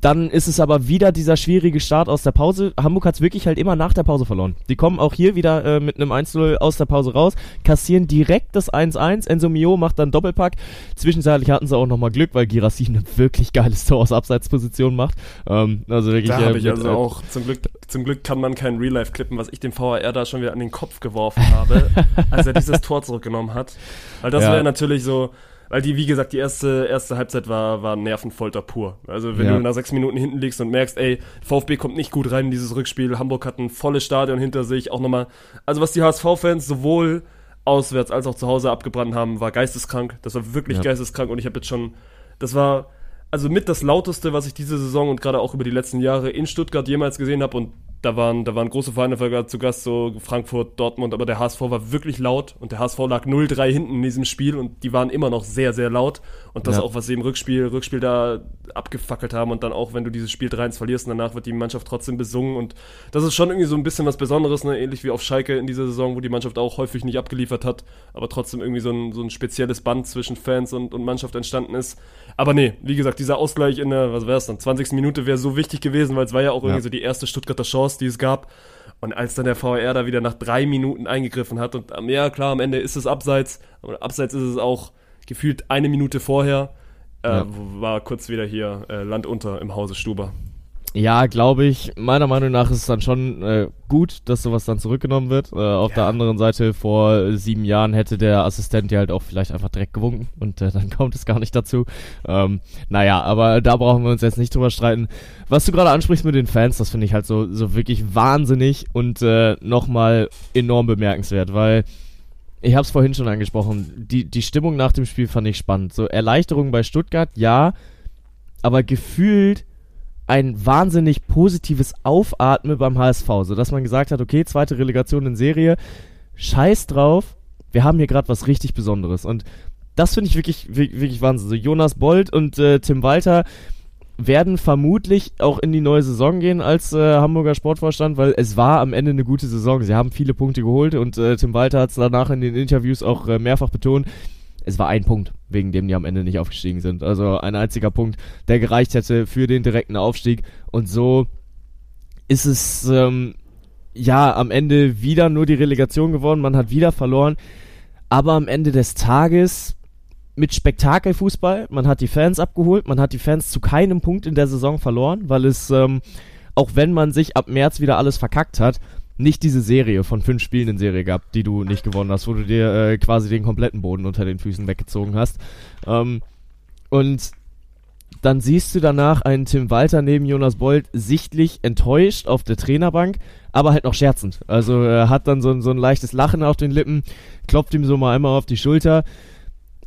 [SPEAKER 1] dann ist es aber wieder dieser schwierige Start aus der Pause. Hamburg hat es wirklich halt immer nach der Pause verloren. Die kommen auch hier wieder äh, mit einem 1-0 aus der Pause raus, kassieren direkt das 1-1. Enzo Mio macht dann Doppelpack. Zwischenzeitlich hatten sie auch nochmal Glück, weil Girassi eine wirklich geiles Tor aus Abseitsposition macht. Ähm, also wirklich,
[SPEAKER 2] Da
[SPEAKER 1] äh,
[SPEAKER 2] habe ich also
[SPEAKER 1] äh,
[SPEAKER 2] auch, zum Glück, zum Glück kann man kein Real Life klippen, was ich dem VAR da schon wieder an den Kopf geworfen habe, als er dieses Tor zurückgenommen hat. Weil das
[SPEAKER 1] Ja.
[SPEAKER 2] wäre natürlich so, weil die, wie gesagt, die erste, erste Halbzeit war, war Nervenfolter pur. Also wenn
[SPEAKER 1] Ja.
[SPEAKER 2] du nach sechs Minuten hinten liegst und merkst, ey, VfB kommt nicht gut rein in dieses Rückspiel, Hamburg hat ein volles Stadion hinter sich, auch nochmal, also was die HSV-Fans sowohl auswärts als auch zu Hause abgebrannt haben, war geisteskrank. Das war wirklich
[SPEAKER 1] Ja.
[SPEAKER 2] geisteskrank und ich habe jetzt schon, das war also mit das lauteste, was ich diese Saison und gerade auch über die letzten Jahre in Stuttgart jemals gesehen habe und da waren, da waren große Vereine zu Gast, so Frankfurt, Dortmund, aber der HSV war wirklich laut und der HSV lag 0-3 hinten in diesem Spiel und die waren immer noch sehr, sehr laut und das
[SPEAKER 1] Ja.
[SPEAKER 2] auch, was sie im Rückspiel, Rückspiel da abgefackelt haben und dann auch, wenn du dieses Spiel 3-1 verlierst und danach wird die Mannschaft trotzdem besungen und das ist schon irgendwie so ein bisschen was Besonderes, ne? ähnlich wie auf Schalke in dieser Saison, wo die Mannschaft auch häufig nicht abgeliefert hat, aber trotzdem irgendwie so ein, so ein spezielles Band zwischen Fans und, und Mannschaft entstanden ist. Aber nee, wie gesagt, dieser Ausgleich in der, was wäre es dann, 20. Minute wäre so wichtig gewesen, weil es war ja auch irgendwie
[SPEAKER 1] Ja.
[SPEAKER 2] so die erste Stuttgarter Chance, die es gab. Und als dann der VR da wieder nach drei Minuten eingegriffen hat und ähm, ja klar, am Ende ist es abseits, aber abseits ist es auch gefühlt eine Minute vorher, äh,
[SPEAKER 1] Ja.
[SPEAKER 2] war kurz wieder hier äh, Land unter im Hause Stuber.
[SPEAKER 1] Ja, glaube ich. Meiner Meinung nach ist es dann schon äh, gut, dass sowas dann zurückgenommen wird. Äh, auf
[SPEAKER 2] Ja.
[SPEAKER 1] der anderen Seite, vor sieben Jahren hätte der Assistent ja halt auch vielleicht einfach direkt gewunken und äh, dann kommt es gar nicht dazu. Ähm, naja, aber da brauchen wir uns jetzt nicht drüber streiten. Was du gerade ansprichst mit den Fans, das finde ich halt so, so wirklich wahnsinnig und äh, nochmal enorm bemerkenswert, weil ich habe es vorhin schon angesprochen, die, die Stimmung nach dem Spiel fand ich spannend. So Erleichterung bei Stuttgart, ja, aber gefühlt ein wahnsinnig positives Aufatmen beim HSV, so dass man gesagt hat, okay, zweite Relegation in Serie, scheiß drauf, wir haben hier gerade was richtig Besonderes und das finde ich wirklich, wirklich, wirklich Wahnsinn. So Jonas Bold und äh, Tim Walter werden vermutlich auch in die neue Saison gehen als äh, Hamburger Sportvorstand, weil es war am Ende eine gute Saison. Sie haben viele Punkte geholt und äh, Tim Walter hat es danach in den Interviews auch äh, mehrfach betont. Es war ein Punkt, wegen dem die am Ende nicht aufgestiegen sind. Also ein einziger Punkt, der gereicht hätte für den direkten Aufstieg. Und so ist es ähm, ja am Ende wieder nur die Relegation geworden. Man hat wieder verloren. Aber am Ende des Tages mit Spektakelfußball. Man hat die Fans abgeholt. Man hat die Fans zu keinem Punkt in der Saison verloren, weil es, ähm, auch wenn man sich ab März wieder alles verkackt hat, nicht diese Serie von fünf Spielen in Serie gab, die du nicht gewonnen hast, wo du dir äh, quasi den kompletten Boden unter den Füßen weggezogen hast. Ähm, und dann siehst du danach einen Tim Walter neben Jonas Bold sichtlich enttäuscht auf der Trainerbank, aber halt noch scherzend. Also er hat dann so, so ein leichtes Lachen auf den Lippen, klopft ihm so mal einmal auf die Schulter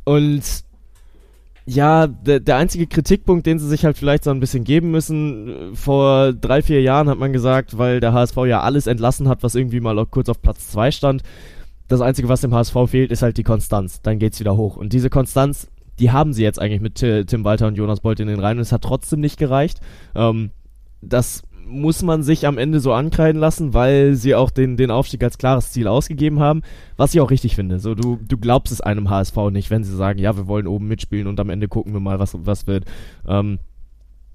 [SPEAKER 1] und ja, der, der einzige Kritikpunkt, den sie sich halt vielleicht so ein bisschen geben müssen, vor drei, vier Jahren hat man gesagt, weil der HSV ja alles entlassen hat, was irgendwie mal kurz auf Platz zwei stand. Das Einzige, was dem HSV fehlt, ist halt die Konstanz. Dann geht's wieder hoch. Und diese Konstanz, die haben sie jetzt eigentlich mit Tim Walter und Jonas Bolt in den Reihen. Und es hat trotzdem nicht gereicht. Ähm, das muss man sich am Ende so ankreiden lassen, weil sie auch den, den Aufstieg als klares Ziel ausgegeben haben, was ich auch richtig finde. So, du, du glaubst es einem HSV nicht, wenn sie sagen, ja, wir wollen oben mitspielen und am Ende gucken wir mal, was, was wird. Ähm,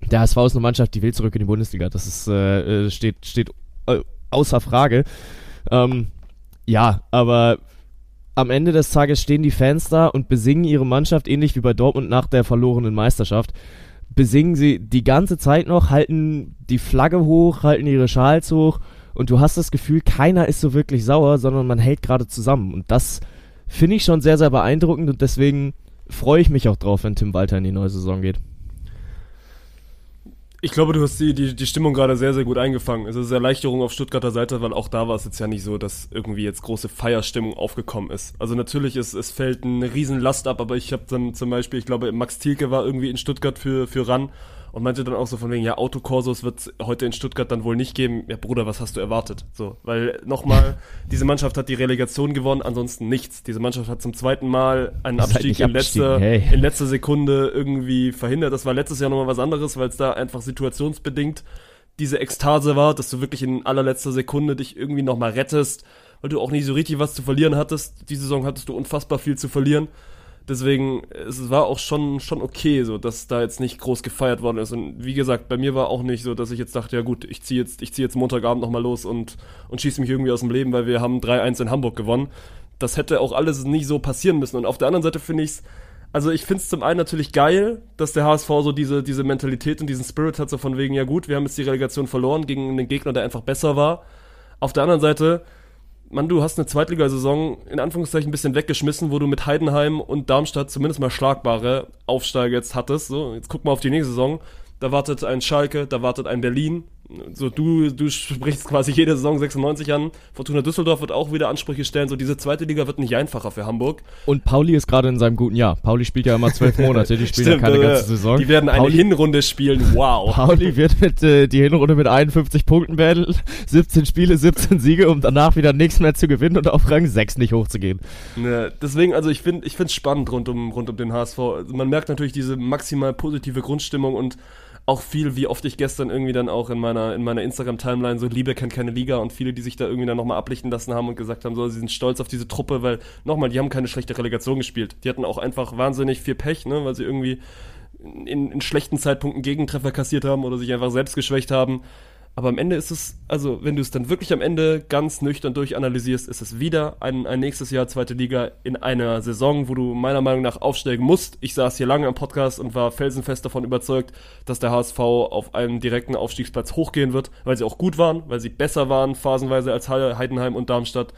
[SPEAKER 1] der HSV ist eine Mannschaft, die will zurück in die Bundesliga. Das ist, äh, äh steht, steht äh, außer Frage. Ähm, ja, aber am Ende des Tages stehen die Fans da und besingen ihre Mannschaft ähnlich wie bei Dortmund nach der verlorenen Meisterschaft besingen sie die ganze Zeit noch, halten die Flagge hoch, halten ihre Schals hoch und du hast das Gefühl, keiner ist so wirklich sauer, sondern man hält gerade zusammen. Und das finde ich schon sehr, sehr beeindruckend und deswegen freue ich mich auch drauf, wenn Tim Walter in die neue Saison geht.
[SPEAKER 2] Ich glaube, du hast die, die, die Stimmung gerade sehr, sehr gut eingefangen. Es ist Erleichterung auf Stuttgarter Seite, weil auch da war es jetzt ja nicht so, dass irgendwie jetzt große Feierstimmung aufgekommen ist. Also natürlich ist es fällt eine Riesenlast ab, aber ich habe dann zum Beispiel, ich glaube, Max Thielke war irgendwie in Stuttgart für, für RAN und meinte dann auch so von wegen, ja, Autokorsos wird es heute in Stuttgart dann wohl nicht geben. Ja, Bruder, was hast du erwartet? So, weil nochmal, diese Mannschaft hat die Relegation gewonnen, ansonsten nichts. Diese Mannschaft hat zum zweiten Mal einen Abstieg halt in, letzter, hey. in letzter Sekunde irgendwie verhindert. Das war letztes Jahr nochmal was anderes, weil es da einfach situationsbedingt diese Ekstase war, dass du wirklich in allerletzter Sekunde dich irgendwie nochmal rettest, weil du auch nicht so richtig was zu verlieren hattest. Die Saison hattest du unfassbar viel zu verlieren. Deswegen, es war auch schon, schon okay, so, dass da jetzt nicht groß gefeiert worden ist. Und wie gesagt, bei mir war auch nicht so, dass ich jetzt dachte, ja gut, ich ziehe jetzt, zieh jetzt Montagabend nochmal los und, und schieße mich irgendwie aus dem Leben, weil wir haben 3-1 in Hamburg gewonnen. Das hätte auch alles nicht so passieren müssen. Und auf der anderen Seite finde ich es, also ich finde es zum einen natürlich geil, dass der HSV so diese, diese Mentalität und diesen Spirit hat, so von wegen, ja gut, wir haben jetzt die Relegation verloren gegen einen Gegner, der einfach besser war. Auf der anderen Seite, Mann, du hast eine Zweitligasaison in Anführungszeichen ein bisschen weggeschmissen, wo du mit Heidenheim und Darmstadt zumindest mal schlagbare Aufsteiger jetzt hattest. So, jetzt guck mal auf die nächste Saison. Da wartet ein Schalke, da wartet ein Berlin, so du, du sprichst quasi jede Saison 96 an. Fortuna Düsseldorf wird auch wieder Ansprüche stellen. So diese zweite Liga wird nicht einfacher für Hamburg.
[SPEAKER 1] Und Pauli ist gerade in seinem guten Jahr. Pauli spielt ja immer zwölf Monate, die spielen Stimmt, ja keine äh, ganze Saison.
[SPEAKER 2] Die werden eine Hinrunde spielen. Wow.
[SPEAKER 1] Pauli wird mit äh, die Hinrunde mit 51 Punkten beenden, 17 Spiele, 17 Siege, um danach wieder nichts mehr zu gewinnen und auf Rang 6 nicht hochzugehen.
[SPEAKER 2] Ne, deswegen, also ich finde, ich finde es spannend rund um rund um den HSV. Also man merkt natürlich diese maximal positive Grundstimmung und auch viel, wie oft ich gestern irgendwie dann auch in meiner, in meiner Instagram-Timeline so Liebe kennt keine Liga und viele, die sich da irgendwie dann nochmal ablichten lassen haben und gesagt haben, so, sie sind stolz auf diese Truppe, weil nochmal, die haben keine schlechte Relegation gespielt. Die hatten auch einfach wahnsinnig viel Pech, ne, weil sie irgendwie in, in schlechten Zeitpunkten Gegentreffer kassiert haben oder sich einfach selbst geschwächt haben. Aber am Ende ist es, also wenn du es dann wirklich am Ende ganz nüchtern durchanalysierst, ist es wieder ein, ein nächstes Jahr zweite Liga in einer Saison, wo du meiner Meinung nach aufsteigen musst. Ich saß hier lange im Podcast und war felsenfest davon überzeugt, dass der HSV auf einen direkten Aufstiegsplatz hochgehen wird, weil sie auch gut waren, weil sie besser waren phasenweise als Heidenheim und Darmstadt.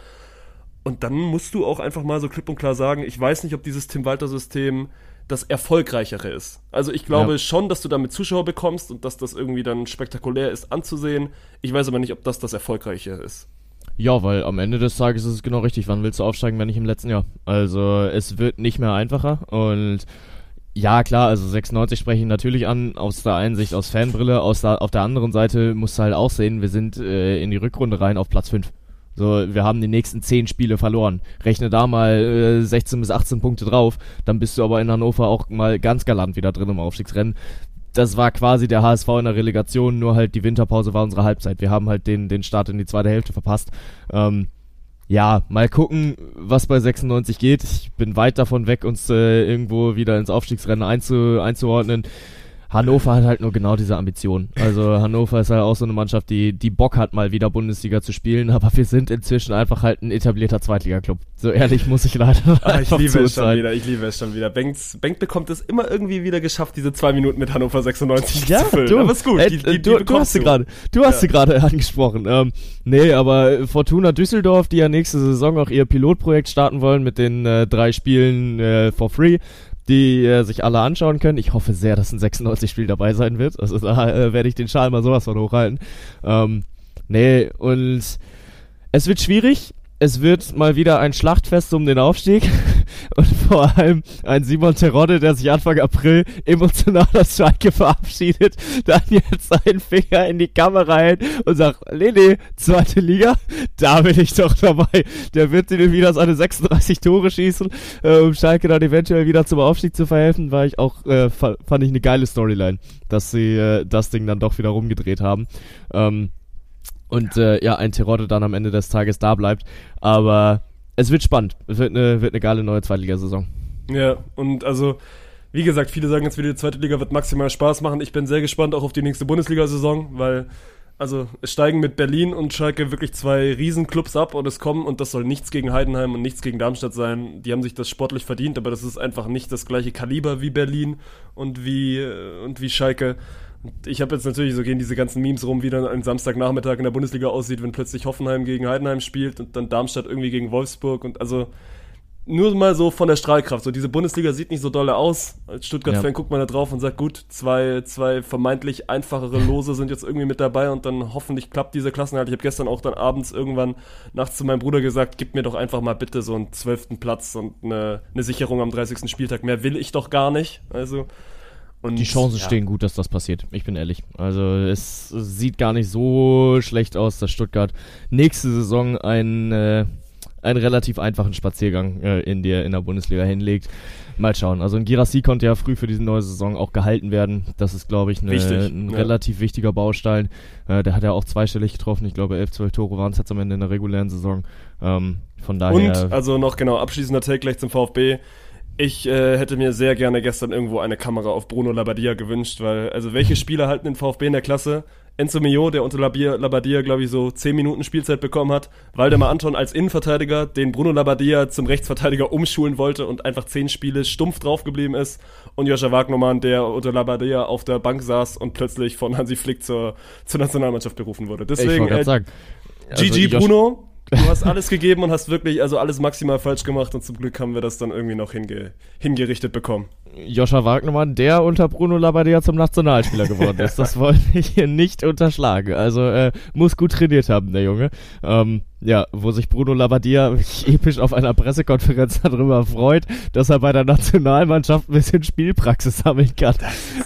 [SPEAKER 2] Und dann musst du auch einfach mal so klipp und klar sagen, ich weiß nicht, ob dieses Tim Walter System das erfolgreichere ist. Also ich glaube ja. schon, dass du damit Zuschauer bekommst und dass das irgendwie dann spektakulär ist anzusehen. Ich weiß aber nicht, ob das das erfolgreiche ist.
[SPEAKER 1] Ja, weil am Ende des Tages ist es genau richtig. Wann willst du aufsteigen, wenn nicht im letzten Jahr? Also es wird nicht mehr einfacher und ja, klar, also 96 spreche ich natürlich an, aus der einen Sicht aus Fanbrille, aus der, auf der anderen Seite musst du halt auch sehen, wir sind äh, in die Rückrunde rein auf Platz 5. So, wir haben die nächsten 10 Spiele verloren. Rechne da mal äh, 16 bis 18 Punkte drauf, dann bist du aber in Hannover auch mal ganz galant wieder drin im Aufstiegsrennen. Das war quasi der HSV in der Relegation, nur halt die Winterpause war unsere Halbzeit. Wir haben halt den, den Start in die zweite Hälfte verpasst. Ähm, ja, mal gucken, was bei 96 geht. Ich bin weit davon weg, uns äh, irgendwo wieder ins Aufstiegsrennen einzu, einzuordnen. Hannover hat halt nur genau diese Ambition. Also Hannover ist halt auch so eine Mannschaft, die, die Bock hat, mal wieder Bundesliga zu spielen, aber wir sind inzwischen einfach halt ein etablierter Zweitliga-Club. So ehrlich muss ich leider
[SPEAKER 2] ah, Ich liebe es schon wieder, ich liebe es schon wieder. Bengt, Bengt bekommt es immer irgendwie wieder geschafft, diese zwei Minuten mit Hannover 96
[SPEAKER 1] ja,
[SPEAKER 2] zu füllen.
[SPEAKER 1] Du, aber ist gut. Äh, die, die, du, du, hast sie gerade, du hast ja. sie gerade angesprochen. Ähm, nee, aber Fortuna Düsseldorf, die ja nächste Saison auch ihr Pilotprojekt starten wollen mit den äh, drei Spielen äh, for free, die äh, sich alle anschauen können. Ich hoffe sehr, dass ein 96-Spiel dabei sein wird. Also da äh, werde ich den Schal mal sowas von hochhalten. Ähm, nee, und es wird schwierig es wird mal wieder ein Schlachtfest um den Aufstieg und vor allem ein Simon Terodde, der sich Anfang April emotional aus Schalke verabschiedet, dann jetzt seinen Finger in die Kamera hält und sagt, Lele, zweite Liga, da bin ich doch dabei. Der wird dir wieder seine 36 Tore schießen, äh, um Schalke dann eventuell wieder zum Aufstieg zu verhelfen, war ich auch, äh, fand ich eine geile Storyline, dass sie äh, das Ding dann doch wieder rumgedreht haben. Ähm, und äh, ja, ein Terodde dann am Ende des Tages da bleibt. Aber es wird spannend. Es wird eine, wird eine geile neue Zweitligasaison.
[SPEAKER 2] Ja, und also, wie gesagt, viele sagen jetzt wieder, die zweite Liga wird maximal Spaß machen. Ich bin sehr gespannt auch auf die nächste Bundesliga-Saison, weil, also, es steigen mit Berlin und Schalke wirklich zwei Riesenclubs ab und es kommen, und das soll nichts gegen Heidenheim und nichts gegen Darmstadt sein. Die haben sich das sportlich verdient, aber das ist einfach nicht das gleiche Kaliber wie Berlin und wie, äh, und wie Schalke ich habe jetzt natürlich, so gehen diese ganzen Memes rum, wie dann ein Samstagnachmittag in der Bundesliga aussieht, wenn plötzlich Hoffenheim gegen Heidenheim spielt und dann Darmstadt irgendwie gegen Wolfsburg und also nur mal so von der Strahlkraft. So, diese Bundesliga sieht nicht so dolle aus. Als Stuttgart-Fan ja. guckt man da drauf und sagt, gut, zwei, zwei vermeintlich einfachere Lose sind jetzt irgendwie mit dabei und dann hoffentlich klappt diese Klassenhalt. Ich habe gestern auch dann abends irgendwann nachts zu meinem Bruder gesagt, gib mir doch einfach mal bitte so einen zwölften Platz und eine, eine Sicherung am 30. Spieltag. Mehr will ich doch gar nicht. Also,
[SPEAKER 1] und die Chancen ja. stehen gut, dass das passiert. Ich bin ehrlich. Also es sieht gar nicht so schlecht aus, dass Stuttgart nächste Saison einen, äh, einen relativ einfachen Spaziergang äh, in, der, in der Bundesliga hinlegt. Mal schauen. Also ein Girassi konnte ja früh für diese neue Saison auch gehalten werden. Das ist, glaube ich, ne, ein ja. relativ wichtiger Baustein. Äh, der hat ja auch zweistellig getroffen. Ich glaube, 11, 12 Tore waren es jetzt am Ende in der regulären Saison. Ähm, von daher.
[SPEAKER 2] Und, also noch genau, abschließender Take gleich zum VfB. Ich äh, hätte mir sehr gerne gestern irgendwo eine Kamera auf Bruno Labbadia gewünscht, weil, also welche Spieler halten den VfB in der Klasse? Enzo Mio, der unter Labbadia, glaube ich, so 10 Minuten Spielzeit bekommen hat. Waldemar Anton als Innenverteidiger, den Bruno Labbadia zum Rechtsverteidiger umschulen wollte und einfach 10 Spiele stumpf draufgeblieben ist. Und Joscha Wagnermann, der unter Labbadia auf der Bank saß und plötzlich von Hansi Flick zur, zur Nationalmannschaft berufen wurde. Deswegen,
[SPEAKER 1] ich äh, sagen.
[SPEAKER 2] Also GG Bruno, Du hast alles gegeben und hast wirklich, also alles maximal falsch gemacht und zum Glück haben wir das dann irgendwie noch hinge hingerichtet bekommen.
[SPEAKER 1] Joscha Wagnermann, der unter Bruno Labbadia zum Nationalspieler geworden ist. Das wollte ich hier nicht unterschlagen. Also äh, muss gut trainiert haben, der Junge. Ähm, ja, wo sich Bruno Labbadia episch auf einer Pressekonferenz darüber freut, dass er bei der Nationalmannschaft ein bisschen Spielpraxis sammeln kann.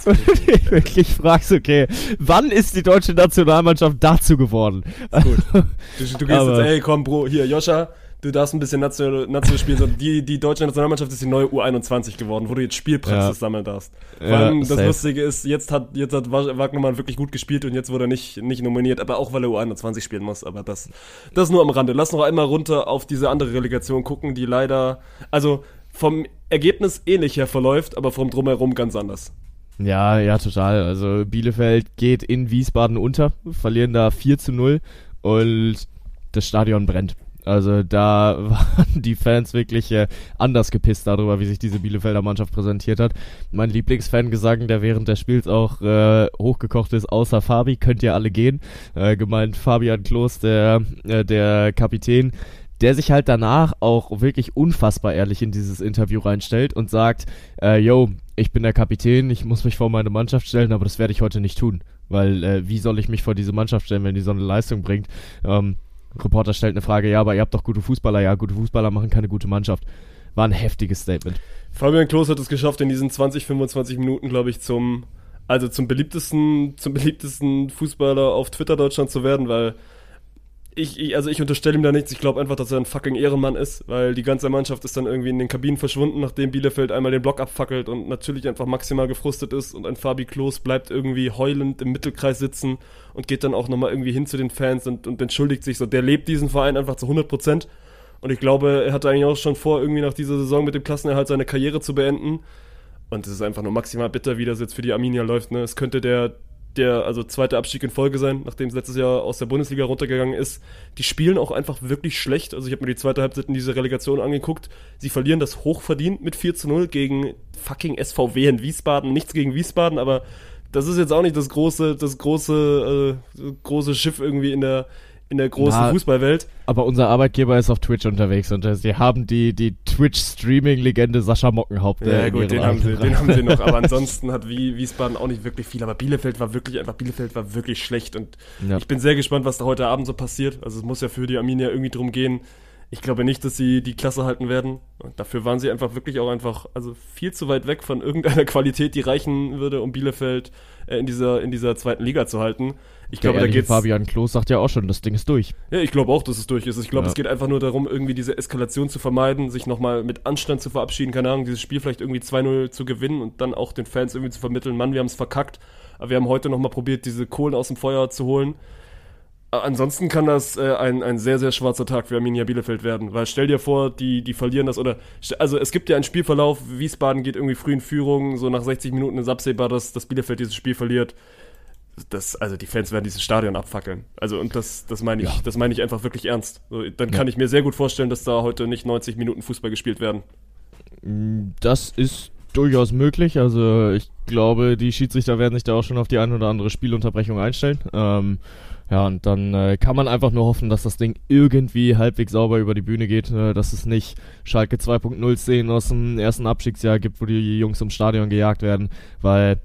[SPEAKER 1] Und du dich wirklich fragst, okay, wann ist die deutsche Nationalmannschaft dazu geworden?
[SPEAKER 2] Gut. Du, du gehst jetzt, ey, komm, Bro, hier, Joscha, du darfst ein bisschen national, national spielen. So, die, die deutsche Nationalmannschaft ist die neue U21 geworden, wo du jetzt Spielpraxis ja. sammeln darfst. Vor allem ja, das Lustige ist, jetzt hat, jetzt hat Wagnermann wirklich gut gespielt und jetzt wurde er nicht, nicht nominiert, aber auch weil er U21 spielen muss. Aber das, das nur am Rande. Lass noch einmal runter auf diese andere Relegation gucken, die leider, also vom Ergebnis ähnlicher verläuft, aber vom Drumherum ganz anders.
[SPEAKER 1] Ja, ja, total. Also Bielefeld geht in Wiesbaden unter, verlieren da 4 zu 0 und das Stadion brennt. Also da waren die Fans wirklich äh, anders gepisst darüber, wie sich diese Bielefelder Mannschaft präsentiert hat. Mein Lieblingsfan gesagt, der während des Spiels auch äh, hochgekocht ist, außer Fabi, könnt ihr alle gehen. Äh, gemeint Fabian Klos, der, äh, der Kapitän, der sich halt danach auch wirklich unfassbar ehrlich in dieses Interview reinstellt und sagt, äh, yo, ich bin der Kapitän, ich muss mich vor meine Mannschaft stellen, aber das werde ich heute nicht tun. Weil äh, wie soll ich mich vor diese Mannschaft stellen, wenn die so eine Leistung bringt? Ähm, Reporter stellt eine Frage, ja, aber ihr habt doch gute Fußballer. Ja, gute Fußballer machen keine gute Mannschaft. War ein heftiges Statement.
[SPEAKER 2] Fabian Klos hat es geschafft, in diesen 20, 25 Minuten, glaube ich, zum, also zum beliebtesten, zum beliebtesten Fußballer auf Twitter Deutschland zu werden, weil ich, ich, also ich unterstelle ihm da nichts. Ich glaube einfach, dass er ein fucking Ehrenmann ist, weil die ganze Mannschaft ist dann irgendwie in den Kabinen verschwunden, nachdem Bielefeld einmal den Block abfackelt und natürlich einfach maximal gefrustet ist und ein Fabi Klos bleibt irgendwie heulend im Mittelkreis sitzen und geht dann auch nochmal irgendwie hin zu den Fans und, und entschuldigt sich so. Der lebt diesen Verein einfach zu 100 Prozent Und ich glaube, er hatte eigentlich auch schon vor, irgendwie nach dieser Saison mit dem Klassenerhalt seine Karriere zu beenden. Und es ist einfach nur maximal bitter, wie das jetzt für die Arminia läuft. Ne? Es könnte der, der also zweite Abstieg in Folge sein, nachdem es letztes Jahr aus der Bundesliga runtergegangen ist. Die spielen auch einfach wirklich schlecht. Also ich habe mir die zweite Halbzeit in dieser Relegation angeguckt. Sie verlieren das hochverdient mit 4 zu 0 gegen fucking SVW in Wiesbaden. Nichts gegen Wiesbaden, aber das ist jetzt auch nicht das große, das große, äh, große Schiff irgendwie in der, in der großen Na, Fußballwelt.
[SPEAKER 1] Aber unser Arbeitgeber ist auf Twitch unterwegs und sie haben die, die Twitch-Streaming-Legende Sascha Mockenhaupt.
[SPEAKER 2] Ja, äh, gut, den haben, sie, den haben sie noch. Aber ansonsten hat Wiesbaden auch nicht wirklich viel. Aber Bielefeld war wirklich einfach, Bielefeld war wirklich schlecht. Und ja. ich bin sehr gespannt, was da heute Abend so passiert. Also es muss ja für die Arminia irgendwie drum gehen. Ich glaube nicht, dass sie die Klasse halten werden. Und dafür waren sie einfach wirklich auch einfach, also viel zu weit weg von irgendeiner Qualität, die reichen würde, um Bielefeld äh, in dieser, in dieser zweiten Liga zu halten.
[SPEAKER 1] Ich glaube, da geht's. Fabian Klos sagt ja auch schon, das Ding ist durch.
[SPEAKER 2] Ja, ich glaube auch, dass es durch ist. Ich glaube, ja. es geht einfach nur darum, irgendwie diese Eskalation zu vermeiden, sich nochmal mit Anstand zu verabschieden, keine Ahnung, dieses Spiel vielleicht irgendwie 2-0 zu gewinnen und dann auch den Fans irgendwie zu vermitteln, Mann, wir haben es verkackt, aber wir haben heute nochmal probiert, diese Kohlen aus dem Feuer zu holen. Ansonsten kann das äh, ein, ein sehr, sehr schwarzer Tag für Arminia Bielefeld werden, weil stell dir vor, die, die verlieren das oder, also es gibt ja einen Spielverlauf, Wiesbaden geht irgendwie früh in Führung, so nach 60 Minuten ist absehbar, dass, dass Bielefeld dieses Spiel verliert das, also die Fans werden dieses Stadion abfackeln. Also und das, das meine ich, ja. das meine ich einfach wirklich ernst. So, dann kann ja. ich mir sehr gut vorstellen, dass da heute nicht 90 Minuten Fußball gespielt werden.
[SPEAKER 1] Mm, das ist durchaus möglich. Also ich glaube, die Schiedsrichter werden sich da auch schon auf die eine oder andere Spielunterbrechung einstellen. Ähm, ja, und dann äh, kann man einfach nur hoffen, dass das Ding irgendwie halbwegs sauber über die Bühne geht, äh, dass es nicht Schalke 2.0 Szenen aus dem ersten Abstiegsjahr gibt, wo die Jungs ums Stadion gejagt werden, weil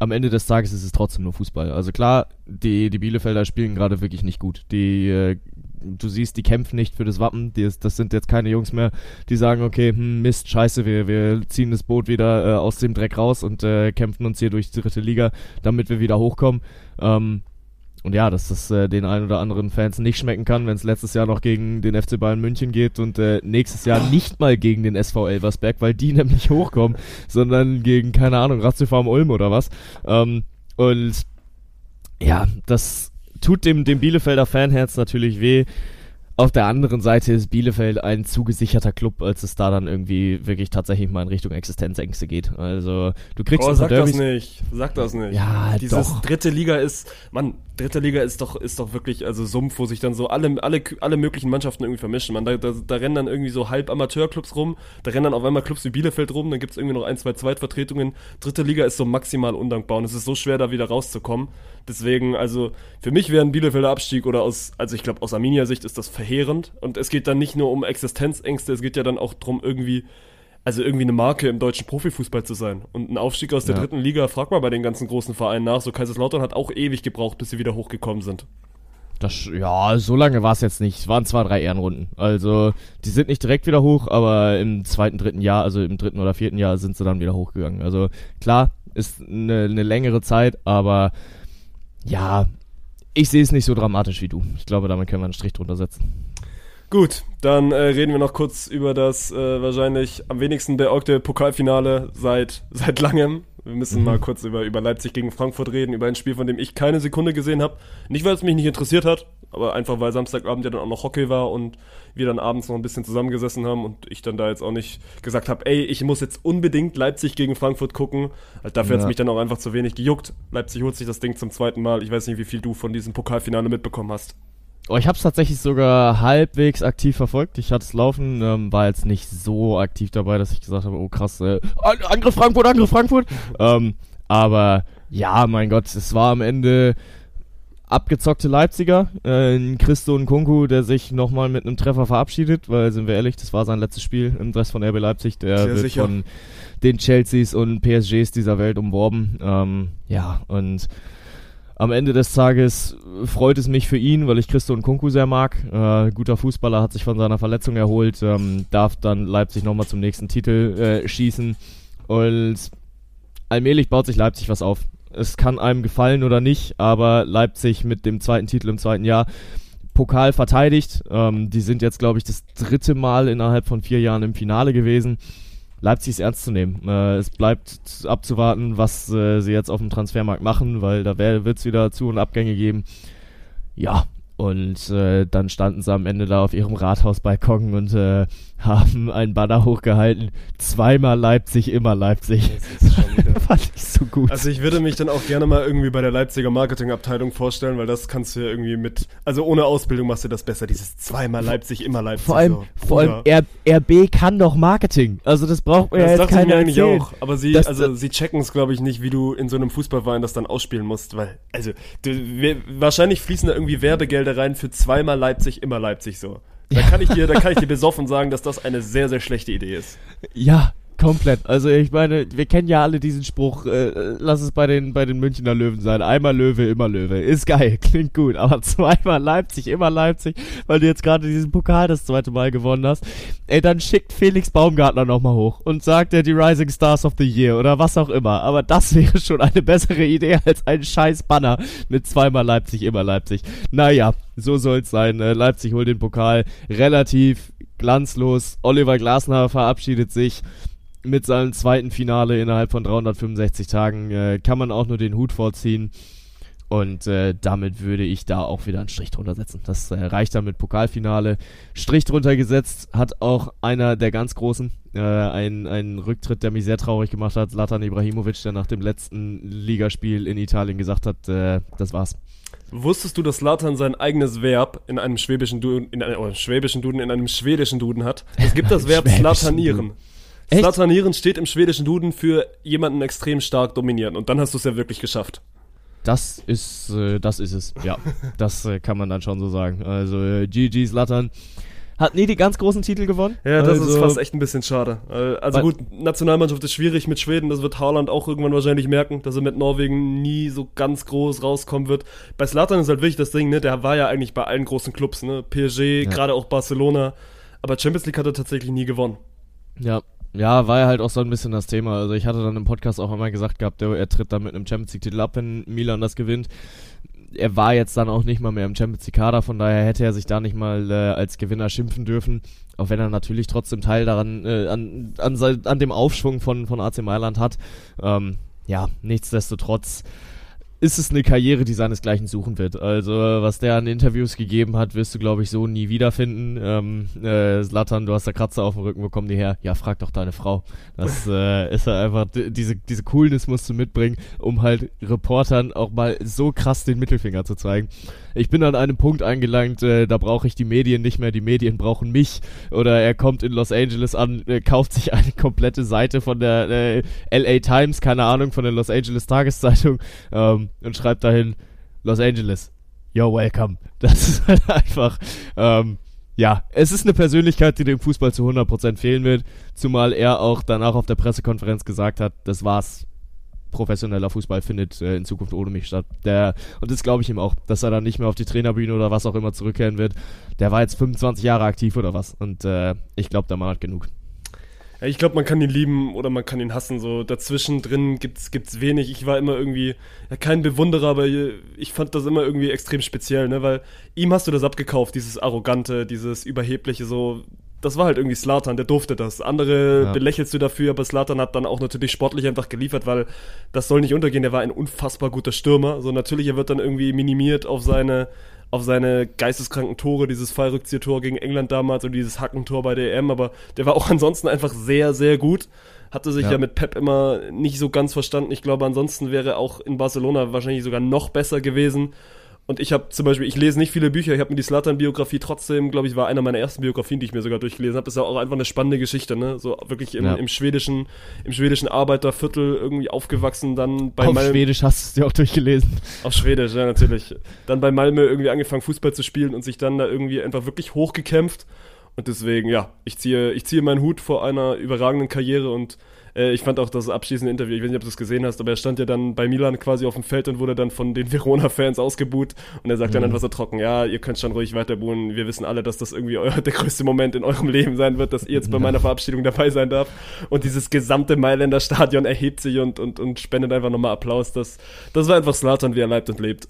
[SPEAKER 1] am Ende des Tages ist es trotzdem nur Fußball. Also klar, die, die Bielefelder spielen gerade wirklich nicht gut. Die, äh, du siehst, die kämpfen nicht für das Wappen. Die ist, das sind jetzt keine Jungs mehr, die sagen, okay, hm, Mist, scheiße, wir, wir ziehen das Boot wieder äh, aus dem Dreck raus und äh, kämpfen uns hier durch die dritte Liga, damit wir wieder hochkommen. Ähm, und ja, dass das äh, den ein oder anderen Fans nicht schmecken kann, wenn es letztes Jahr noch gegen den FC Bayern München geht und äh, nächstes Jahr nicht mal gegen den SV Elversberg, weil die nämlich hochkommen, sondern gegen, keine Ahnung, Ratiofarm Ulm oder was. Ähm, und ja, das tut dem, dem Bielefelder Fanherz natürlich weh. Auf der anderen Seite ist Bielefeld ein zugesicherter Club, als es da dann irgendwie wirklich tatsächlich mal in Richtung Existenzängste geht. Also du kriegst
[SPEAKER 2] oh, sag Derbys das nicht, sag das nicht.
[SPEAKER 1] Ja,
[SPEAKER 2] Dieses
[SPEAKER 1] doch.
[SPEAKER 2] dritte Liga ist, Mann, dritte Liga ist doch, ist doch wirklich, also Sumpf, wo sich dann so alle, alle, alle möglichen Mannschaften irgendwie vermischen. Man, da, da, da rennen dann irgendwie so halb Amateurclubs rum, da rennen dann auf einmal Clubs wie Bielefeld rum, dann gibt es irgendwie noch ein, zwei Zweitvertretungen. Dritte Liga ist so maximal undankbar und es ist so schwer, da wieder rauszukommen. Deswegen, also für mich wäre ein Bielefelder Abstieg oder aus, also ich glaube aus Arminia-Sicht ist das verheerend. Und es geht dann nicht nur um Existenzängste, es geht ja dann auch darum, irgendwie, also irgendwie eine Marke im deutschen Profifußball zu sein. Und ein Aufstieg aus der ja. dritten Liga, frag mal bei den ganzen großen Vereinen nach. So Kaiserslautern hat auch ewig gebraucht, bis sie wieder hochgekommen sind.
[SPEAKER 1] Das, ja, so lange war es jetzt nicht. Es waren zwar drei Ehrenrunden. Also, die sind nicht direkt wieder hoch, aber im zweiten, dritten Jahr, also im dritten oder vierten Jahr, sind sie dann wieder hochgegangen. Also, klar, ist eine, eine längere Zeit, aber ja, ich sehe es nicht so dramatisch wie du. Ich glaube, damit können wir einen Strich drunter setzen.
[SPEAKER 2] Gut, dann äh, reden wir noch kurz über das äh, wahrscheinlich am wenigsten beäugte Pokalfinale seit, seit langem. Wir müssen mhm. mal kurz über, über Leipzig gegen Frankfurt reden, über ein Spiel, von dem ich keine Sekunde gesehen habe. Nicht, weil es mich nicht interessiert hat, aber einfach, weil Samstagabend ja dann auch noch Hockey war und wir dann abends noch ein bisschen zusammengesessen haben und ich dann da jetzt auch nicht gesagt habe, ey, ich muss jetzt unbedingt Leipzig gegen Frankfurt gucken. Also dafür ja. hat es mich dann auch einfach zu wenig gejuckt. Leipzig holt sich das Ding zum zweiten Mal. Ich weiß nicht, wie viel du von diesem Pokalfinale mitbekommen hast.
[SPEAKER 1] Oh, ich habe es tatsächlich sogar halbwegs aktiv verfolgt. Ich hatte es laufen, ähm, war jetzt nicht so aktiv dabei, dass ich gesagt habe, oh krass, äh, Angriff Frankfurt, Angriff Frankfurt. ähm, aber ja, mein Gott, es war am Ende abgezockte Leipziger, äh, Christo und Kunku, der sich nochmal mit einem Treffer verabschiedet, weil, sind wir ehrlich, das war sein letztes Spiel im Dress von RB Leipzig. Der Sehr wird sicher. von den Chelseas und PSGs dieser Welt umworben. Ähm, ja, und am Ende des Tages freut es mich für ihn, weil ich Christo und Kunku sehr mag. Äh, guter Fußballer hat sich von seiner Verletzung erholt, ähm, darf dann Leipzig nochmal zum nächsten Titel äh, schießen. Und allmählich baut sich Leipzig was auf. Es kann einem gefallen oder nicht, aber Leipzig mit dem zweiten Titel im zweiten Jahr Pokal verteidigt. Ähm, die sind jetzt, glaube ich, das dritte Mal innerhalb von vier Jahren im Finale gewesen. Leipzig ist ernst zu nehmen. Äh, es bleibt abzuwarten, was äh, sie jetzt auf dem Transfermarkt machen, weil da wird es wieder Zu- und Abgänge geben. Ja, Und äh, dann standen sie am Ende da auf ihrem Rathausbalkon und äh, haben einen Banner hochgehalten. Zweimal Leipzig, immer Leipzig. Das
[SPEAKER 2] fand ich so gut. Also ich würde mich dann auch gerne mal irgendwie bei der Leipziger Marketingabteilung vorstellen, weil das kannst du ja irgendwie mit, also ohne Ausbildung machst du das besser, dieses zweimal Leipzig, immer Leipzig.
[SPEAKER 1] Vor allem, so. vor allem RB kann doch Marketing. Also das braucht man
[SPEAKER 2] das
[SPEAKER 1] ja jetzt keiner eigentlich erzählen. auch.
[SPEAKER 2] Aber sie, das, also sie checken es glaube ich nicht, wie du in so einem Fußballverein das dann ausspielen musst, weil, also du, wir, wahrscheinlich fließen da irgendwie Werbegelder rein für zweimal Leipzig, immer Leipzig so. Da kann ich dir, da kann ich dir besoffen sagen, dass das eine sehr, sehr schlechte Idee ist.
[SPEAKER 1] Ja, Komplett. Also ich meine, wir kennen ja alle diesen Spruch, äh, lass es bei den, bei den Münchner Löwen sein. Einmal Löwe, immer Löwe. Ist geil, klingt gut. Aber zweimal Leipzig, immer Leipzig, weil du jetzt gerade diesen Pokal das zweite Mal gewonnen hast. Ey, dann schickt Felix Baumgartner nochmal hoch und sagt er die Rising Stars of the Year oder was auch immer. Aber das wäre schon eine bessere Idee als ein scheiß Banner mit zweimal Leipzig, immer Leipzig. Naja, so soll's sein. Äh, Leipzig holt den Pokal relativ glanzlos. Oliver Glasner verabschiedet sich mit seinem zweiten Finale innerhalb von 365 Tagen äh, kann man auch nur den Hut vorziehen. Und äh, damit würde ich da auch wieder einen Strich drunter setzen. Das äh, reicht dann mit Pokalfinale. Strich drunter gesetzt hat auch einer der ganz Großen. Äh, ein, ein Rücktritt, der mich sehr traurig gemacht hat. Latan Ibrahimovic, der nach dem letzten Ligaspiel in Italien gesagt hat, äh, das war's.
[SPEAKER 2] Wusstest du, dass Latan sein eigenes Verb in einem schwäbischen Duden, in einem, oh, schwäbischen Duden, in einem schwedischen Duden hat? Es gibt das Verb Slatanieren. Slatanieren steht im schwedischen Duden für jemanden extrem stark dominieren. Und dann hast du es ja wirklich geschafft.
[SPEAKER 1] Das ist, äh, das ist es. Ja, das äh, kann man dann schon so sagen. Also äh, GG Slatan hat nie die ganz großen Titel gewonnen.
[SPEAKER 2] Ja, das
[SPEAKER 1] also,
[SPEAKER 2] ist fast echt ein bisschen schade. Äh, also gut, Nationalmannschaft ist schwierig mit Schweden. Das wird Haaland auch irgendwann wahrscheinlich merken, dass er mit Norwegen nie so ganz groß rauskommen wird. Bei Slatan ist halt wirklich das Ding, ne? Der war ja eigentlich bei allen großen Clubs, ne? PSG, ja. gerade auch Barcelona. Aber Champions League hat er tatsächlich nie gewonnen.
[SPEAKER 1] Ja, ja, war ja halt auch so ein bisschen das Thema. Also ich hatte dann im Podcast auch einmal gesagt gehabt, er, tritt dann mit einem Champions League Titel ab, wenn Milan das gewinnt. Er war jetzt dann auch nicht mal mehr im Champions League Kader, von daher hätte er sich da nicht mal äh, als Gewinner schimpfen dürfen. Auch wenn er natürlich trotzdem Teil daran, äh, an, an, an dem Aufschwung von, von AC Mailand hat. Ähm, ja, nichtsdestotrotz ist es eine Karriere, die seinesgleichen suchen wird. Also, was der an Interviews gegeben hat, wirst du, glaube ich, so nie wiederfinden. Ähm, äh, Zlatan, du hast da Kratzer auf dem Rücken, wo kommen die her? Ja, frag doch deine Frau. Das äh, ist halt einfach, diese, diese Coolness musst du mitbringen, um halt Reportern auch mal so krass den Mittelfinger zu zeigen. Ich bin an einem Punkt angelangt, äh, da brauche ich die Medien nicht mehr, die Medien brauchen mich. Oder er kommt in Los Angeles an, äh, kauft sich eine komplette Seite von der äh, LA Times, keine Ahnung, von der Los Angeles Tageszeitung. Ähm, und schreibt dahin Los Angeles. You're welcome. Das ist halt einfach, ähm, ja, es ist eine Persönlichkeit, die dem Fußball zu 100% fehlen wird, zumal er auch danach auf der Pressekonferenz gesagt hat, das war's. Professioneller Fußball findet äh, in Zukunft ohne mich statt. Der, und das glaube ich ihm auch, dass er dann nicht mehr auf die Trainerbühne oder was auch immer zurückkehren wird. Der war jetzt 25 Jahre aktiv oder was. Und äh, ich glaube, der Mann hat genug.
[SPEAKER 2] Ja, ich glaube, man kann ihn lieben oder man kann ihn hassen. So dazwischen drin gibt's gibt's wenig. Ich war immer irgendwie ja, kein Bewunderer, aber ich fand das immer irgendwie extrem speziell, ne? Weil ihm hast du das abgekauft, dieses arrogante, dieses überhebliche, so. Das war halt irgendwie Slatan, der durfte das. Andere ja. belächelst du dafür, aber Slatan hat dann auch natürlich sportlich einfach geliefert, weil das soll nicht untergehen. Der war ein unfassbar guter Stürmer. So natürlich, er wird dann irgendwie minimiert auf seine auf seine geisteskranken Tore, dieses Fallrückzieher-Tor gegen England damals und dieses Hackentor bei der EM, aber der war auch ansonsten einfach sehr, sehr gut. Hatte sich ja. ja mit Pep immer nicht so ganz verstanden. Ich glaube, ansonsten wäre auch in Barcelona wahrscheinlich sogar noch besser gewesen. Und ich habe zum Beispiel, ich lese nicht viele Bücher, ich habe mir die Slatan-Biografie trotzdem, glaube ich, war einer meiner ersten Biografien, die ich mir sogar durchgelesen habe. Ist ja auch einfach eine spannende Geschichte, ne? So wirklich im, ja. im schwedischen, im schwedischen Arbeiterviertel irgendwie aufgewachsen, dann
[SPEAKER 1] bei Auf Malmö. Schwedisch hast du es dir auch durchgelesen.
[SPEAKER 2] Auf Schwedisch, ja, natürlich. Dann bei Malmö irgendwie angefangen, Fußball zu spielen und sich dann da irgendwie einfach wirklich hochgekämpft. Und deswegen, ja, ich ziehe, ich ziehe meinen Hut vor einer überragenden Karriere und äh, ich fand auch das abschließende Interview, ich weiß nicht, ob du es gesehen hast, aber er stand ja dann bei Milan quasi auf dem Feld und wurde dann von den Verona-Fans ausgebuht. Und er sagt mhm. dann einfach so trocken, ja, ihr könnt schon ruhig weiter buhen. Wir wissen alle, dass das irgendwie euer, der größte Moment in eurem Leben sein wird, dass ihr jetzt bei ja. meiner Verabschiedung dabei sein darf. Und dieses gesamte Mailänder Stadion erhebt sich und, und, und spendet einfach nochmal Applaus. Das, das war einfach Slatan, wie er leibt und lebt.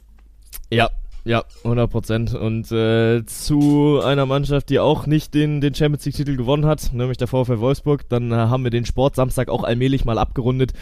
[SPEAKER 1] Ja, Ja, 100 Prozent. Und äh, zu einer Mannschaft, die auch nicht den, den Champions League-Titel gewonnen hat, nämlich der VfL Wolfsburg. Dann äh, haben wir den Sport Samstag auch allmählich mal abgerundet.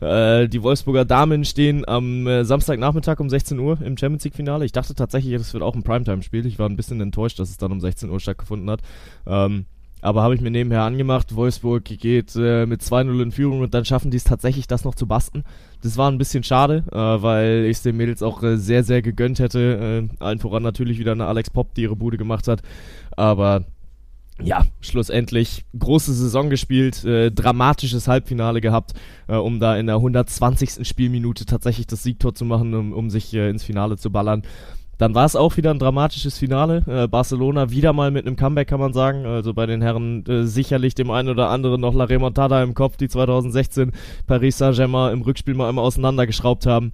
[SPEAKER 1] Äh, die Wolfsburger Damen stehen am äh, Samstagnachmittag um 16 Uhr im Champions League-Finale. Ich dachte tatsächlich, das wird auch ein Primetime-Spiel. Ich war ein bisschen enttäuscht, dass es dann um 16 Uhr stattgefunden hat. Ähm, aber habe ich mir nebenher angemacht. Wolfsburg geht äh, mit 2-0 in Führung und dann schaffen die es tatsächlich, das noch zu basten. Das war ein bisschen schade, äh, weil ich es den Mädels auch äh, sehr, sehr gegönnt hätte. Äh, allen voran natürlich wieder eine Alex Pop, die ihre Bude gemacht hat. Aber ja, schlussendlich große Saison gespielt, äh, dramatisches Halbfinale gehabt, äh, um da in der 120. Spielminute tatsächlich das Siegtor zu machen, um, um sich äh, ins Finale zu ballern. Dann war es auch wieder ein dramatisches Finale. Äh, Barcelona wieder mal mit einem Comeback, kann man sagen. Also bei den Herren äh, sicherlich dem einen oder anderen noch La Remontada im Kopf, die 2016 Paris Saint-Germain im Rückspiel mal einmal auseinandergeschraubt haben.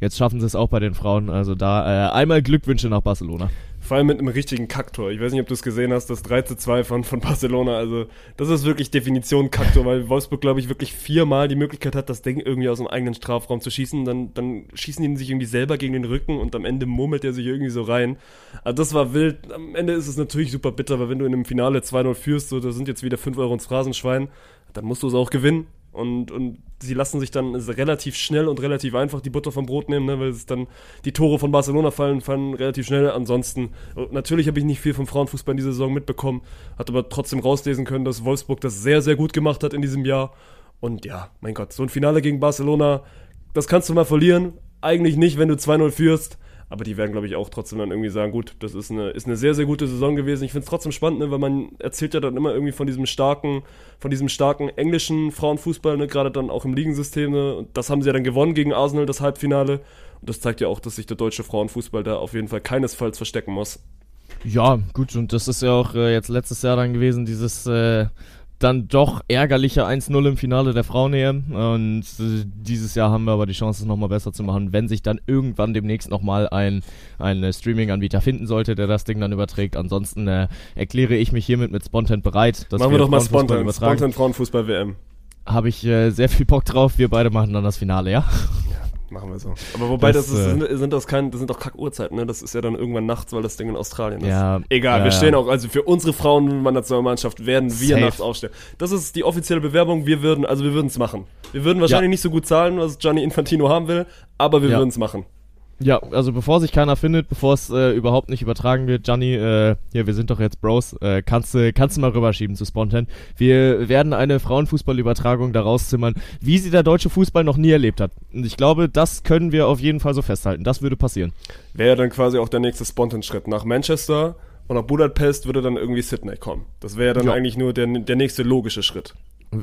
[SPEAKER 1] Jetzt schaffen sie es auch bei den Frauen. Also da äh, einmal Glückwünsche nach Barcelona.
[SPEAKER 2] Vor allem mit einem richtigen Kacktor. Ich weiß nicht, ob du es gesehen hast, das 3 zu 2 von, von Barcelona. Also, das ist wirklich Definition Kacktor, weil Wolfsburg, glaube ich, wirklich viermal die Möglichkeit hat, das Ding irgendwie aus dem eigenen Strafraum zu schießen. Dann, dann schießen die sich irgendwie selber gegen den Rücken und am Ende murmelt er sich irgendwie so rein. Also, das war wild. Am Ende ist es natürlich super bitter, weil wenn du in einem Finale 2-0 führst, so, da sind jetzt wieder 5 Euro ins Phrasenschwein, dann musst du es auch gewinnen. Und, und sie lassen sich dann relativ schnell und relativ einfach die Butter vom Brot nehmen, ne, weil es dann die Tore von Barcelona fallen, fallen relativ schnell. Ansonsten, natürlich habe ich nicht viel vom Frauenfußball in dieser Saison mitbekommen, hat aber trotzdem rauslesen können, dass Wolfsburg das sehr, sehr gut gemacht hat in diesem Jahr. Und ja, mein Gott, so ein Finale gegen Barcelona, das kannst du mal verlieren. Eigentlich nicht, wenn du 2-0 führst. Aber die werden, glaube ich, auch trotzdem dann irgendwie sagen, gut, das ist eine, ist eine sehr, sehr gute Saison gewesen. Ich finde es trotzdem spannend, ne, weil man erzählt ja dann immer irgendwie von diesem starken, von diesem starken englischen Frauenfußball, ne, gerade dann auch im Ligensystem. Ne, und das haben sie ja dann gewonnen gegen Arsenal, das Halbfinale. Und das zeigt ja auch, dass sich der deutsche Frauenfußball da auf jeden Fall keinesfalls verstecken muss.
[SPEAKER 1] Ja, gut, und das ist ja auch äh, jetzt letztes Jahr dann gewesen, dieses äh, dann doch ärgerliche 1-0 im Finale der Frauen-EM. Und äh, dieses Jahr haben wir aber die Chance, es nochmal besser zu machen, wenn sich dann irgendwann demnächst nochmal ein, ein äh, Streaming-Anbieter finden sollte, der das Ding dann überträgt. Ansonsten äh, erkläre ich mich hiermit mit Spontan bereit.
[SPEAKER 2] Dass machen wir, wir doch mal Spontan, Spontan Frauenfußball-WM.
[SPEAKER 1] Habe ich äh, sehr viel Bock drauf. Wir beide machen dann das Finale, ja?
[SPEAKER 2] Machen wir so. Aber wobei, das, das ist, äh, sind, sind, das kein, das sind doch Kack-Uhrzeiten, ne? Das ist ja dann irgendwann nachts, weil das Ding in Australien ist.
[SPEAKER 1] Ja.
[SPEAKER 2] Egal,
[SPEAKER 1] ja,
[SPEAKER 2] wir stehen auch, also für unsere Frauennationalmannschaft werden wir Safe. nachts aufstehen. Das ist die offizielle Bewerbung, wir würden, also wir würden es machen. Wir würden wahrscheinlich ja. nicht so gut zahlen, was Gianni Infantino haben will, aber wir ja. würden es machen.
[SPEAKER 1] Ja, also bevor sich keiner findet, bevor es äh, überhaupt nicht übertragen wird, Gianni, äh, ja, wir sind doch jetzt Bros, äh, kannst du kannst du mal rüberschieben zu Spontan. Wir werden eine Frauenfußballübertragung daraus zimmern, wie sie der deutsche Fußball noch nie erlebt hat. Und ich glaube, das können wir auf jeden Fall so festhalten. Das würde passieren.
[SPEAKER 2] Wäre dann quasi auch der nächste Spontan-Schritt. Nach Manchester und nach Budapest würde dann irgendwie Sydney kommen. Das wäre dann ja. eigentlich nur der, der nächste logische Schritt.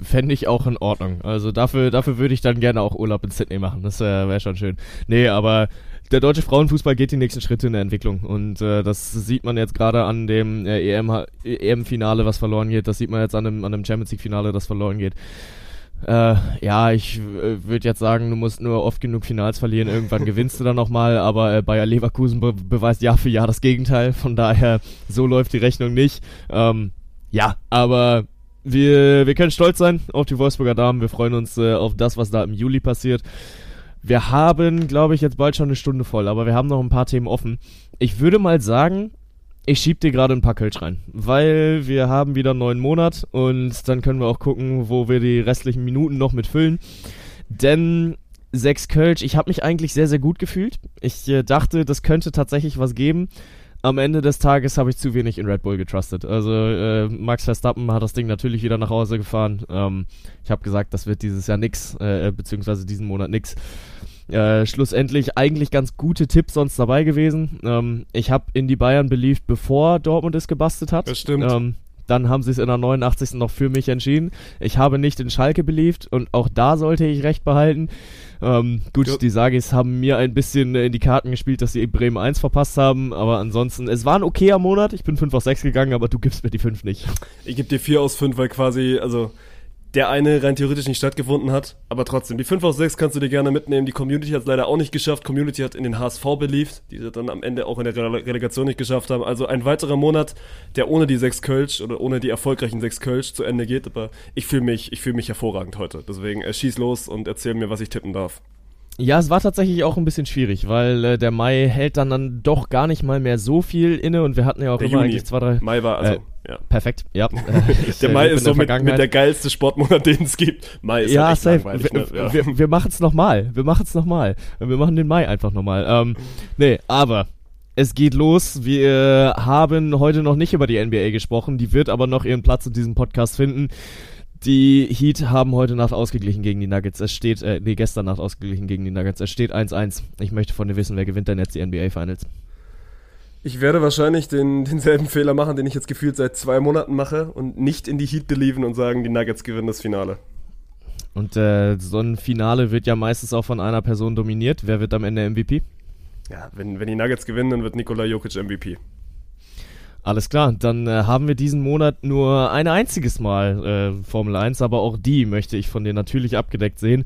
[SPEAKER 1] Fände ich auch in Ordnung. Also dafür, dafür würde ich dann gerne auch Urlaub in Sydney machen. Das äh, wäre schon schön. Nee, aber der deutsche Frauenfußball geht die nächsten Schritte in der Entwicklung und äh, das sieht man jetzt gerade an dem äh, EM, EM-Finale, was verloren geht. Das sieht man jetzt an dem, an dem Champions League-Finale, das verloren geht. Äh, ja, ich äh, würde jetzt sagen, du musst nur oft genug Finals verlieren, irgendwann gewinnst du dann nochmal, aber äh, Bayer Leverkusen be beweist Jahr für Jahr das Gegenteil, von daher, so läuft die Rechnung nicht. Ähm, ja, aber wir, wir können stolz sein auf die Wolfsburger Damen, wir freuen uns äh, auf das, was da im Juli passiert. Wir haben, glaube ich, jetzt bald schon eine Stunde voll, aber wir haben noch ein paar Themen offen. Ich würde mal sagen, ich schieb dir gerade ein paar Kölsch rein, weil wir haben wieder einen neuen Monat und dann können wir auch gucken, wo wir die restlichen Minuten noch mit füllen. Denn sechs Kölsch, ich habe mich eigentlich sehr, sehr gut gefühlt. Ich äh, dachte, das könnte tatsächlich was geben. Am Ende des Tages habe ich zu wenig in Red Bull getrustet. Also äh, Max Verstappen hat das Ding natürlich wieder nach Hause gefahren. Ähm, ich habe gesagt, das wird dieses Jahr nix, äh, beziehungsweise diesen Monat nix. Äh, schlussendlich eigentlich ganz gute Tipps sonst dabei gewesen. Ähm, ich habe in die Bayern beliebt, bevor Dortmund es gebastelt hat.
[SPEAKER 2] Das stimmt.
[SPEAKER 1] Ähm, dann haben sie es in der 89. noch für mich entschieden. Ich habe nicht in Schalke beliebt und auch da sollte ich recht behalten. Ähm, gut, die Sagis haben mir ein bisschen in die Karten gespielt, dass sie Bremen 1 verpasst haben, aber ansonsten, es war ein okayer Monat. Ich bin 5 aus 6 gegangen, aber du gibst mir die 5 nicht.
[SPEAKER 2] Ich gebe dir 4 aus 5, weil quasi, also der eine rein theoretisch nicht stattgefunden hat. Aber trotzdem, die 5 aus 6 kannst du dir gerne mitnehmen. Die Community hat es leider auch nicht geschafft. Community hat in den HSV beliebt, die sie dann am Ende auch in der Rele Relegation nicht geschafft haben. Also ein weiterer Monat, der ohne die 6 Kölsch oder ohne die erfolgreichen 6 Kölsch zu Ende geht. Aber ich fühle mich, ich mich hervorragend heute. Deswegen äh, schieß los und erzähl mir, was ich tippen darf.
[SPEAKER 1] Ja, es war tatsächlich auch ein bisschen schwierig, weil äh, der Mai hält dann, dann doch gar nicht mal mehr so viel inne und wir hatten ja auch
[SPEAKER 2] Der
[SPEAKER 1] immer
[SPEAKER 2] Juni.
[SPEAKER 1] eigentlich zwei, drei.
[SPEAKER 2] Mai war also,
[SPEAKER 1] Äh,
[SPEAKER 2] ja.
[SPEAKER 1] Perfekt, ja. Ich,
[SPEAKER 2] Der Mai ist so mit, mit
[SPEAKER 1] Vergangenheit.
[SPEAKER 2] der geilste Sportmonat, den es gibt. Mai ist
[SPEAKER 1] ja,
[SPEAKER 2] halt
[SPEAKER 1] safe. Wir,
[SPEAKER 2] Ne? Ja.
[SPEAKER 1] wir, wir machen es nochmal. Wir machen es nochmal. Wir machen den Mai einfach nochmal. Ähm, nee, aber es geht los. Wir haben heute noch nicht über die NBA gesprochen. Die wird aber noch ihren Platz in diesem Podcast finden. Die Heat haben heute Nacht ausgeglichen gegen die Nuggets. Es steht, äh, nee, gestern Nacht ausgeglichen gegen die Nuggets. Es steht 1-1. Ich möchte von dir wissen, wer gewinnt denn jetzt die NBA Finals?
[SPEAKER 2] Ich werde wahrscheinlich den, denselben Fehler machen, den ich jetzt gefühlt seit zwei Monaten mache und nicht in die Heat believen und sagen, die Nuggets gewinnen das Finale.
[SPEAKER 1] Und äh, so ein Finale wird ja meistens auch von einer Person dominiert. Wer wird am Ende MVP?
[SPEAKER 2] Ja, wenn, wenn die Nuggets gewinnen, dann wird Nikola Jokic MVP.
[SPEAKER 1] Alles klar, dann äh, haben wir diesen Monat nur ein einziges Mal äh, Formel 1, aber auch die möchte ich von dir natürlich abgedeckt sehen.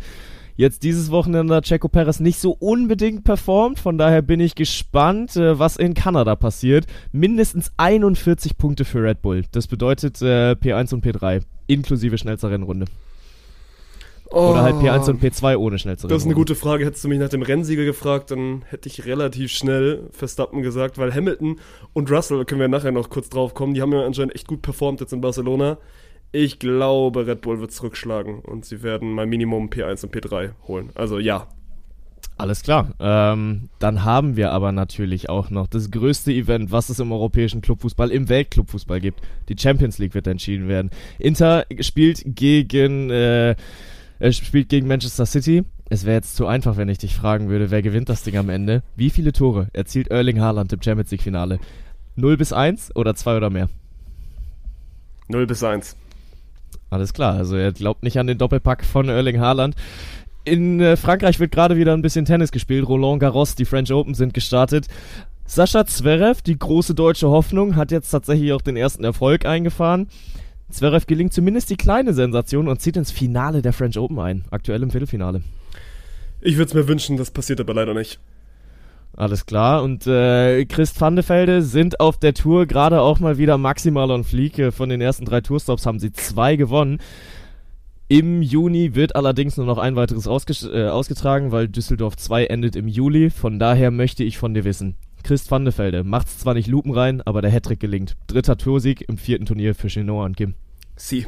[SPEAKER 1] Jetzt dieses Wochenende hat Checo Perez nicht so unbedingt performt, von daher bin ich gespannt, äh, was in Kanada passiert. Mindestens 41 Punkte für Red Bull. Das bedeutet äh, P1 und P3, inklusive schnellster Rennrunde. Oder halt P1 und P2 ohne schnellste
[SPEAKER 2] Oh. Das ist eine gute Frage. Hättest du mich nach dem Rennsieger gefragt, dann hätte ich relativ schnell Verstappen gesagt, weil Hamilton und Russell, können wir nachher noch kurz drauf kommen, die haben ja anscheinend echt gut performt jetzt in Barcelona. Ich glaube, Red Bull wird zurückschlagen und sie werden mal Minimum P1 und P3 holen. Also ja.
[SPEAKER 1] Alles klar. Ähm, dann haben wir aber natürlich auch noch das größte Event, was es im europäischen Clubfußball, im Weltclubfußball gibt. Die Champions League wird entschieden werden. Inter spielt gegen, äh, äh, spielt gegen Manchester City. Es wäre jetzt zu einfach, wenn ich dich fragen würde, wer gewinnt das Ding am Ende? Wie viele Tore erzielt Erling Haaland im Champions League Finale? 0 bis 1 oder 2 oder mehr?
[SPEAKER 2] 0 bis 1.
[SPEAKER 1] Alles klar, also er glaubt nicht an den Doppelpack von Erling Haaland. In äh, Frankreich wird gerade wieder ein bisschen Tennis gespielt. Roland Garros, die French Open sind gestartet. Sascha Zverev, die große deutsche Hoffnung, hat jetzt tatsächlich auch den ersten Erfolg eingefahren. Zverev gelingt zumindest die kleine Sensation und zieht ins Finale der French Open ein. Aktuell im Viertelfinale.
[SPEAKER 2] Ich würde es mir wünschen, das passiert aber leider nicht.
[SPEAKER 1] Alles klar. Und äh, Christ van de Velde sind auf der Tour gerade auch mal wieder maximal on. Äh, Von den ersten drei Tourstops haben sie zwei gewonnen. Im Juni wird allerdings nur noch ein weiteres äh, ausgetragen, weil Düsseldorf 2 endet im Juli. Von daher möchte ich von dir wissen. Christ van de Velde macht's zwar nicht lupenrein, aber der Hattrick gelingt. Dritter Toursieg im vierten Turnier für Chinois und Kim.
[SPEAKER 2] Sie.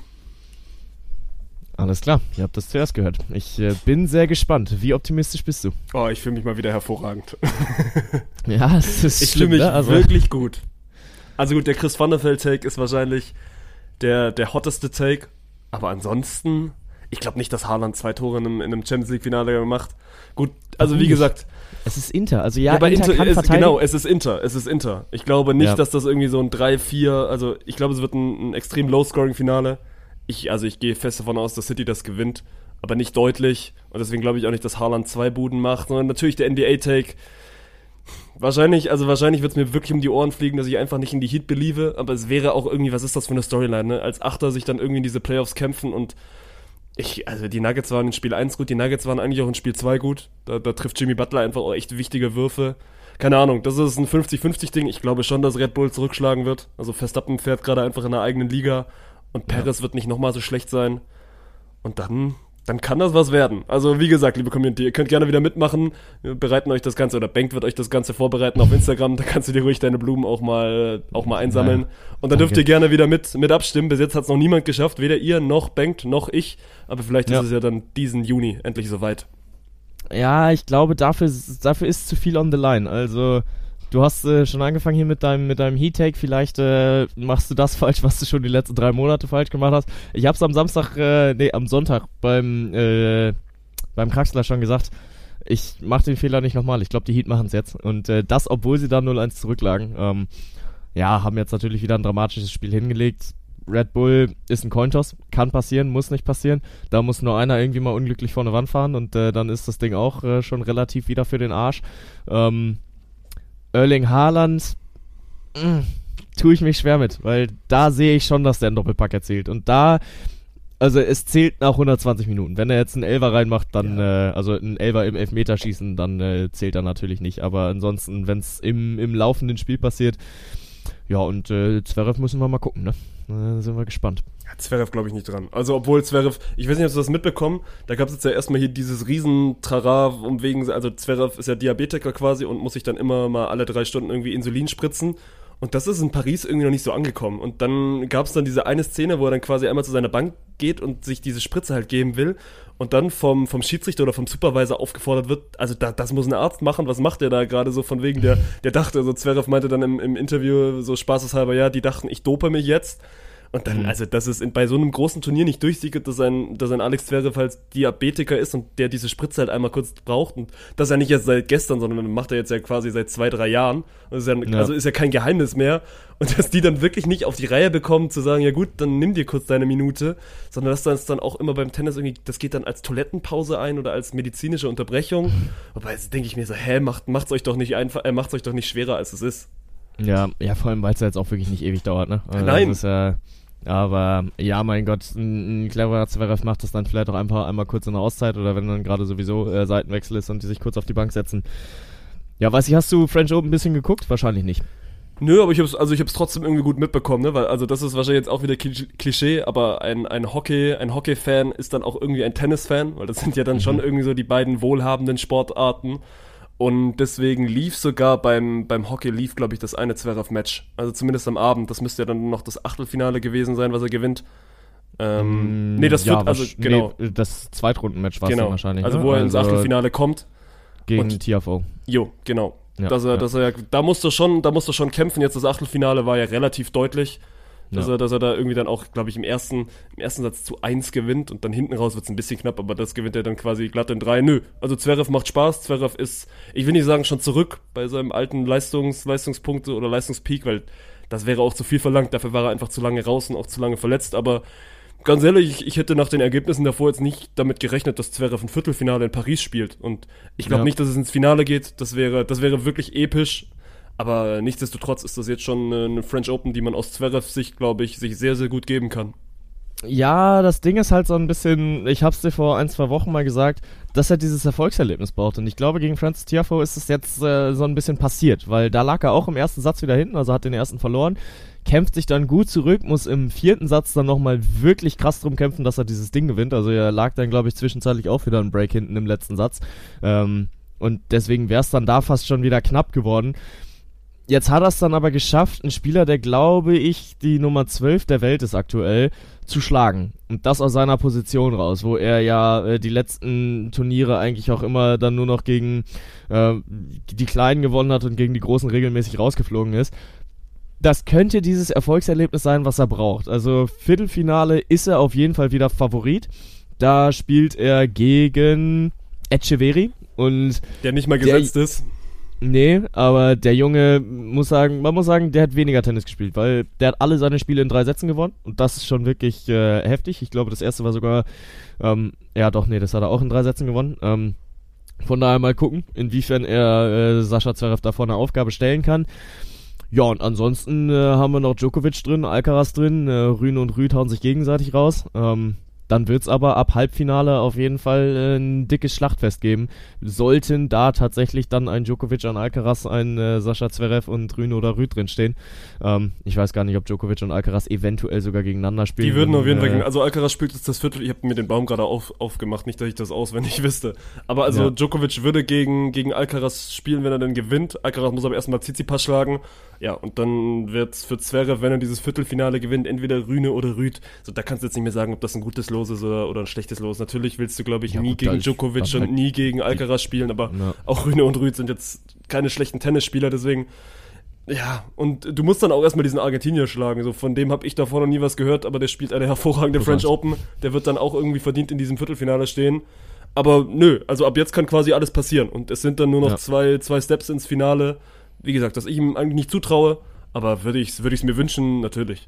[SPEAKER 1] Alles klar, ihr habt das zuerst gehört. Ich äh, bin sehr gespannt. Wie optimistisch bist du?
[SPEAKER 2] Oh, ich fühle mich mal wieder hervorragend.
[SPEAKER 1] Ja, es ist
[SPEAKER 2] Ich fühle mich
[SPEAKER 1] ne? Also,
[SPEAKER 2] wirklich gut. Also gut, der Chris Van der Velde Take ist wahrscheinlich der, der hotteste Take. Aber ansonsten, ich glaube nicht, dass Haaland zwei Tore in einem, in einem Champions League Finale gemacht. Gut, also wie gesagt,
[SPEAKER 1] es ist Inter. Also ja,
[SPEAKER 2] ja,
[SPEAKER 1] Inter,
[SPEAKER 2] Inter,
[SPEAKER 1] kann
[SPEAKER 2] ist,
[SPEAKER 1] verteidigen.
[SPEAKER 2] genau, es ist Inter, es ist Inter. Ich glaube nicht,
[SPEAKER 1] Ja.
[SPEAKER 2] dass das irgendwie so ein 3-4, also ich glaube, es wird ein, ein extrem Low-Scoring-Finale. Ich, also ich gehe fest davon aus, dass City das gewinnt, aber nicht deutlich. Und deswegen glaube ich auch nicht, dass Haaland zwei Buden macht, sondern natürlich der NBA-Take. Wahrscheinlich, also wahrscheinlich wird es mir wirklich um die Ohren fliegen, dass ich einfach nicht in die Heat believe, aber es wäre auch irgendwie, was ist das für eine Storyline, ne? Als Achter sich dann irgendwie in diese Playoffs kämpfen und ich, also die Nuggets waren in Spiel 1 gut, die Nuggets waren eigentlich auch in Spiel 2 gut. Da, da trifft Jimmy Butler einfach auch echt wichtige Würfe. Keine Ahnung, das ist ein 50-50-Ding. Ich glaube schon, dass Red Bull zurückschlagen wird. Also Verstappen fährt gerade einfach in der eigenen Liga und Perez wird nicht nochmal so schlecht sein. Und dann, dann kann das was werden. Also wie gesagt, liebe Community, ihr könnt gerne wieder mitmachen. Wir bereiten euch das Ganze, oder Bank wird euch das Ganze vorbereiten auf Instagram. Da kannst du dir ruhig deine Blumen auch mal, auch mal einsammeln. Und dann dürft ihr gerne wieder mit, mit abstimmen. Bis jetzt hat es noch niemand geschafft, weder ihr noch Bankt noch ich. Aber vielleicht
[SPEAKER 1] Ja.
[SPEAKER 2] ist es ja dann diesen Juni endlich soweit.
[SPEAKER 1] Ja, ich glaube, dafür, dafür ist zu viel on the line. Also, du hast äh, schon angefangen hier mit deinem, mit deinem Heat-Take. Vielleicht äh, machst du das falsch, was du schon die letzten drei Monate falsch gemacht hast. Ich hab's am Samstag, äh, nee, am Sonntag beim, äh, beim Kraxler schon gesagt. Ich mach den Fehler nicht nochmal. Ich glaube, die Heat machen's jetzt. Und äh, das, obwohl sie da 0-1 zurücklagen. Ähm, ja, haben jetzt natürlich wieder ein dramatisches Spiel hingelegt. Red Bull ist ein Cointoss, kann passieren, muss nicht passieren. Da muss nur einer irgendwie mal unglücklich vor eine Wand fahren und äh, dann ist das Ding auch äh, schon relativ wieder für den Arsch. Ähm, Erling Haaland, mh, tue ich mich schwer mit, weil da sehe ich schon, dass der einen Doppelpack erzielt. Und da, also es zählt nach 120 Minuten. Wenn er jetzt einen Elfer reinmacht, dann, äh, also einen Elfer im Elfmeterschießen, dann äh, zählt er natürlich nicht. Aber ansonsten, wenn es im, im laufenden Spiel passiert, ja, und äh, Zverev müssen wir mal gucken, ne? Da sind wir gespannt.
[SPEAKER 2] Ja, Zverev glaube ich nicht dran. Also obwohl Zverev, ich weiß nicht, ob du das mitbekommen, da gab es jetzt ja erstmal hier dieses riesen Trara um wegen, also Zverev ist ja Diabetiker quasi und muss sich dann immer mal alle drei Stunden irgendwie Insulin spritzen. Und das ist in Paris irgendwie noch nicht so angekommen. Und dann gab es dann diese eine Szene, wo er dann quasi einmal zu seiner Bank geht und sich diese Spritze halt geben will und dann vom, vom Schiedsrichter oder vom Supervisor aufgefordert wird, also da, das muss ein Arzt machen, was macht der da gerade so von wegen, der, der dachte, also Zverev meinte dann im, im Interview so spaßeshalber, ja, die dachten, ich dope mich jetzt. Und dann, mhm. also, dass es in, bei so einem großen Turnier nicht durchsickert, dass ein, dass ein Alex Zverev halt Diabetiker ist und der diese Spritze halt einmal kurz braucht. Und das ja nicht jetzt seit gestern, sondern macht er jetzt ja quasi seit zwei, drei Jahren. Ist ja, ja. Also ist ja kein Geheimnis mehr. Und dass die dann wirklich nicht auf die Reihe bekommen, zu sagen, ja gut, dann nimm dir kurz deine Minute, sondern dass das dann auch immer beim Tennis irgendwie, das geht dann als Toilettenpause ein oder als medizinische Unterbrechung. Wobei jetzt denke ich mir so, hä, macht, macht's euch doch nicht einfach, äh, macht's euch doch nicht schwerer, als es ist.
[SPEAKER 1] Ja, ja, vor allem, weil es ja jetzt auch wirklich nicht ewig dauert, ne?
[SPEAKER 2] Also Nein.
[SPEAKER 1] Das ist ja, aber ja, mein Gott, ein, ein cleverer Zverev macht das dann vielleicht auch einfach einmal kurz in der Auszeit oder wenn dann gerade sowieso äh, Seitenwechsel ist und die sich kurz auf die Bank setzen. Ja, weiß ich, hast du French Open ein bisschen geguckt? Wahrscheinlich nicht.
[SPEAKER 2] Nö, aber ich hab's, also ich hab's trotzdem irgendwie gut mitbekommen, ne? Weil, also das ist wahrscheinlich jetzt auch wieder Klischee, aber ein, ein Hockey, ein Hockey-Fan ist dann auch irgendwie ein Tennis-Fan, weil das sind ja dann mhm. schon irgendwie so die beiden wohlhabenden Sportarten. Und deswegen lief sogar beim, beim Hockey lief, glaube ich, das eine Zverev-Match. Also zumindest am Abend. Das müsste ja dann noch das Achtelfinale gewesen sein, was er gewinnt.
[SPEAKER 1] Ähm, mm, nee, das ja, wird, also genau. Nee, das Zweitrunden-Match war es genau. wahrscheinlich.
[SPEAKER 2] Also, ne? wo er ins also Achtelfinale kommt.
[SPEAKER 1] Gegen und, TFO.
[SPEAKER 2] Jo, genau. Ja, dass er, ja. dass er, da musste schon, da musste schon kämpfen. Jetzt das Achtelfinale war ja relativ deutlich dass, ja. er, dass er da irgendwie dann auch, glaube ich, im ersten, im ersten Satz zu 1 gewinnt und dann hinten raus wird es ein bisschen knapp, aber das gewinnt er dann quasi glatt in 3. Nö, also Zverev macht Spaß, Zverev ist, ich will nicht sagen, schon zurück bei seinem alten Leistungs, Leistungspunkte oder Leistungspeak, weil das wäre auch zu viel verlangt, dafür war er einfach zu lange raus und auch zu lange verletzt, aber ganz ehrlich, ich, ich hätte nach den Ergebnissen davor jetzt nicht damit gerechnet, dass Zverev ein Viertelfinale in Paris spielt und ich glaube ja. nicht, dass es ins Finale geht, das wäre, das wäre wirklich episch, aber nichtsdestotrotz ist das jetzt schon eine French Open, die man aus Zverev Sicht, glaube ich, sich sehr, sehr gut geben kann.
[SPEAKER 1] Ja, das Ding ist halt so ein bisschen, ich hab's dir vor ein, zwei Wochen mal gesagt, dass er dieses Erfolgserlebnis braucht. Und ich glaube, gegen Francis Tiafoe ist es jetzt äh, so ein bisschen passiert, weil da lag er auch im ersten Satz wieder hinten, also hat den ersten verloren, kämpft sich dann gut zurück, muss im vierten Satz dann nochmal wirklich krass drum kämpfen, dass er dieses Ding gewinnt. Also er lag dann, glaube ich, zwischenzeitlich auch wieder ein Break hinten im letzten Satz. Ähm, und deswegen wäre es dann da fast schon wieder knapp geworden. Jetzt hat er es dann aber geschafft, einen Spieler, der glaube ich die Nummer 12 der Welt ist aktuell, zu schlagen. Und das aus seiner Position raus, wo er ja äh, die letzten Turniere eigentlich auch immer dann nur noch gegen äh, die Kleinen gewonnen hat und gegen die Großen regelmäßig rausgeflogen ist. Das könnte dieses Erfolgserlebnis sein, was er braucht. Also Viertelfinale ist er auf jeden Fall wieder Favorit. Da spielt er gegen Echeverry und
[SPEAKER 2] der nicht mal gesetzt der, ist.
[SPEAKER 1] Nee, aber der Junge muss sagen, man muss sagen, der hat weniger Tennis gespielt, weil der hat alle seine Spiele in drei Sätzen gewonnen und das ist schon wirklich äh, heftig. Ich glaube, das erste war sogar, ähm, ja doch, nee, das hat er auch in drei Sätzen gewonnen. Ähm, von daher mal gucken, inwiefern er äh, Sascha Zverev da vorne Aufgabe stellen kann. Ja, und ansonsten äh, haben wir noch Djokovic drin, Alcaraz drin, äh, Rühn und Rüd hauen sich gegenseitig raus. Ähm, dann wird es aber ab Halbfinale auf jeden Fall äh, ein dickes Schlachtfest geben. Sollten da tatsächlich dann ein Djokovic, ein Alcaraz, ein äh, Sascha Zverev und Rühne oder Rüd drinstehen. Ähm, ich weiß gar nicht, ob Djokovic und Alcaraz eventuell sogar gegeneinander spielen.
[SPEAKER 2] Die würden auf jeden äh, Fall, also Alcaraz spielt jetzt das Viertel, ich habe mir den Baum gerade auf, aufgemacht, nicht, dass ich das auswendig wüsste. Aber also ja. Djokovic würde gegen, gegen Alcaraz spielen, wenn er dann gewinnt. Alcaraz muss aber erstmal Tsitsipas schlagen. Ja, und dann wird für Zverev, wenn er dieses Viertelfinale gewinnt, entweder Rühne oder Rüd. So, da kannst du jetzt nicht mehr sagen, ob das ein gutes Los ist oder, oder ein schlechtes Los. Natürlich willst du, glaube ich, ja, nie gegen Djokovic und halt nie gegen Alcaraz spielen, aber ja. auch Rühne und Rüd sind jetzt keine schlechten Tennisspieler, deswegen. Ja, und du musst dann auch erstmal diesen Argentinier schlagen. So, von dem habe ich davor noch nie was gehört, aber der spielt eine hervorragende French Open. Der wird dann auch irgendwie verdient in diesem Viertelfinale stehen. Aber nö, also ab jetzt kann quasi alles passieren. Und es sind dann nur noch ja. zwei, zwei Steps ins Finale wie gesagt, dass ich ihm eigentlich nicht zutraue, aber würde ich es würd mir wünschen, natürlich.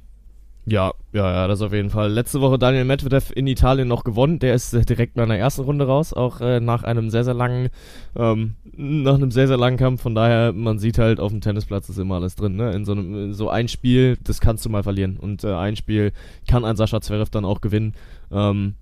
[SPEAKER 1] Ja, ja, ja, das auf jeden Fall. Letzte Woche Daniel Medvedev in Italien noch gewonnen. Der ist äh, direkt in der ersten Runde raus, auch äh, nach einem sehr, sehr langen, ähm, nach einem sehr, sehr langen Kampf. Von daher, man sieht halt, auf dem Tennisplatz ist immer alles drin. Ne? In so einem, so ein Spiel, das kannst du mal verlieren. Und äh, ein Spiel kann ein Sascha Zverev dann auch gewinnen. Ähm,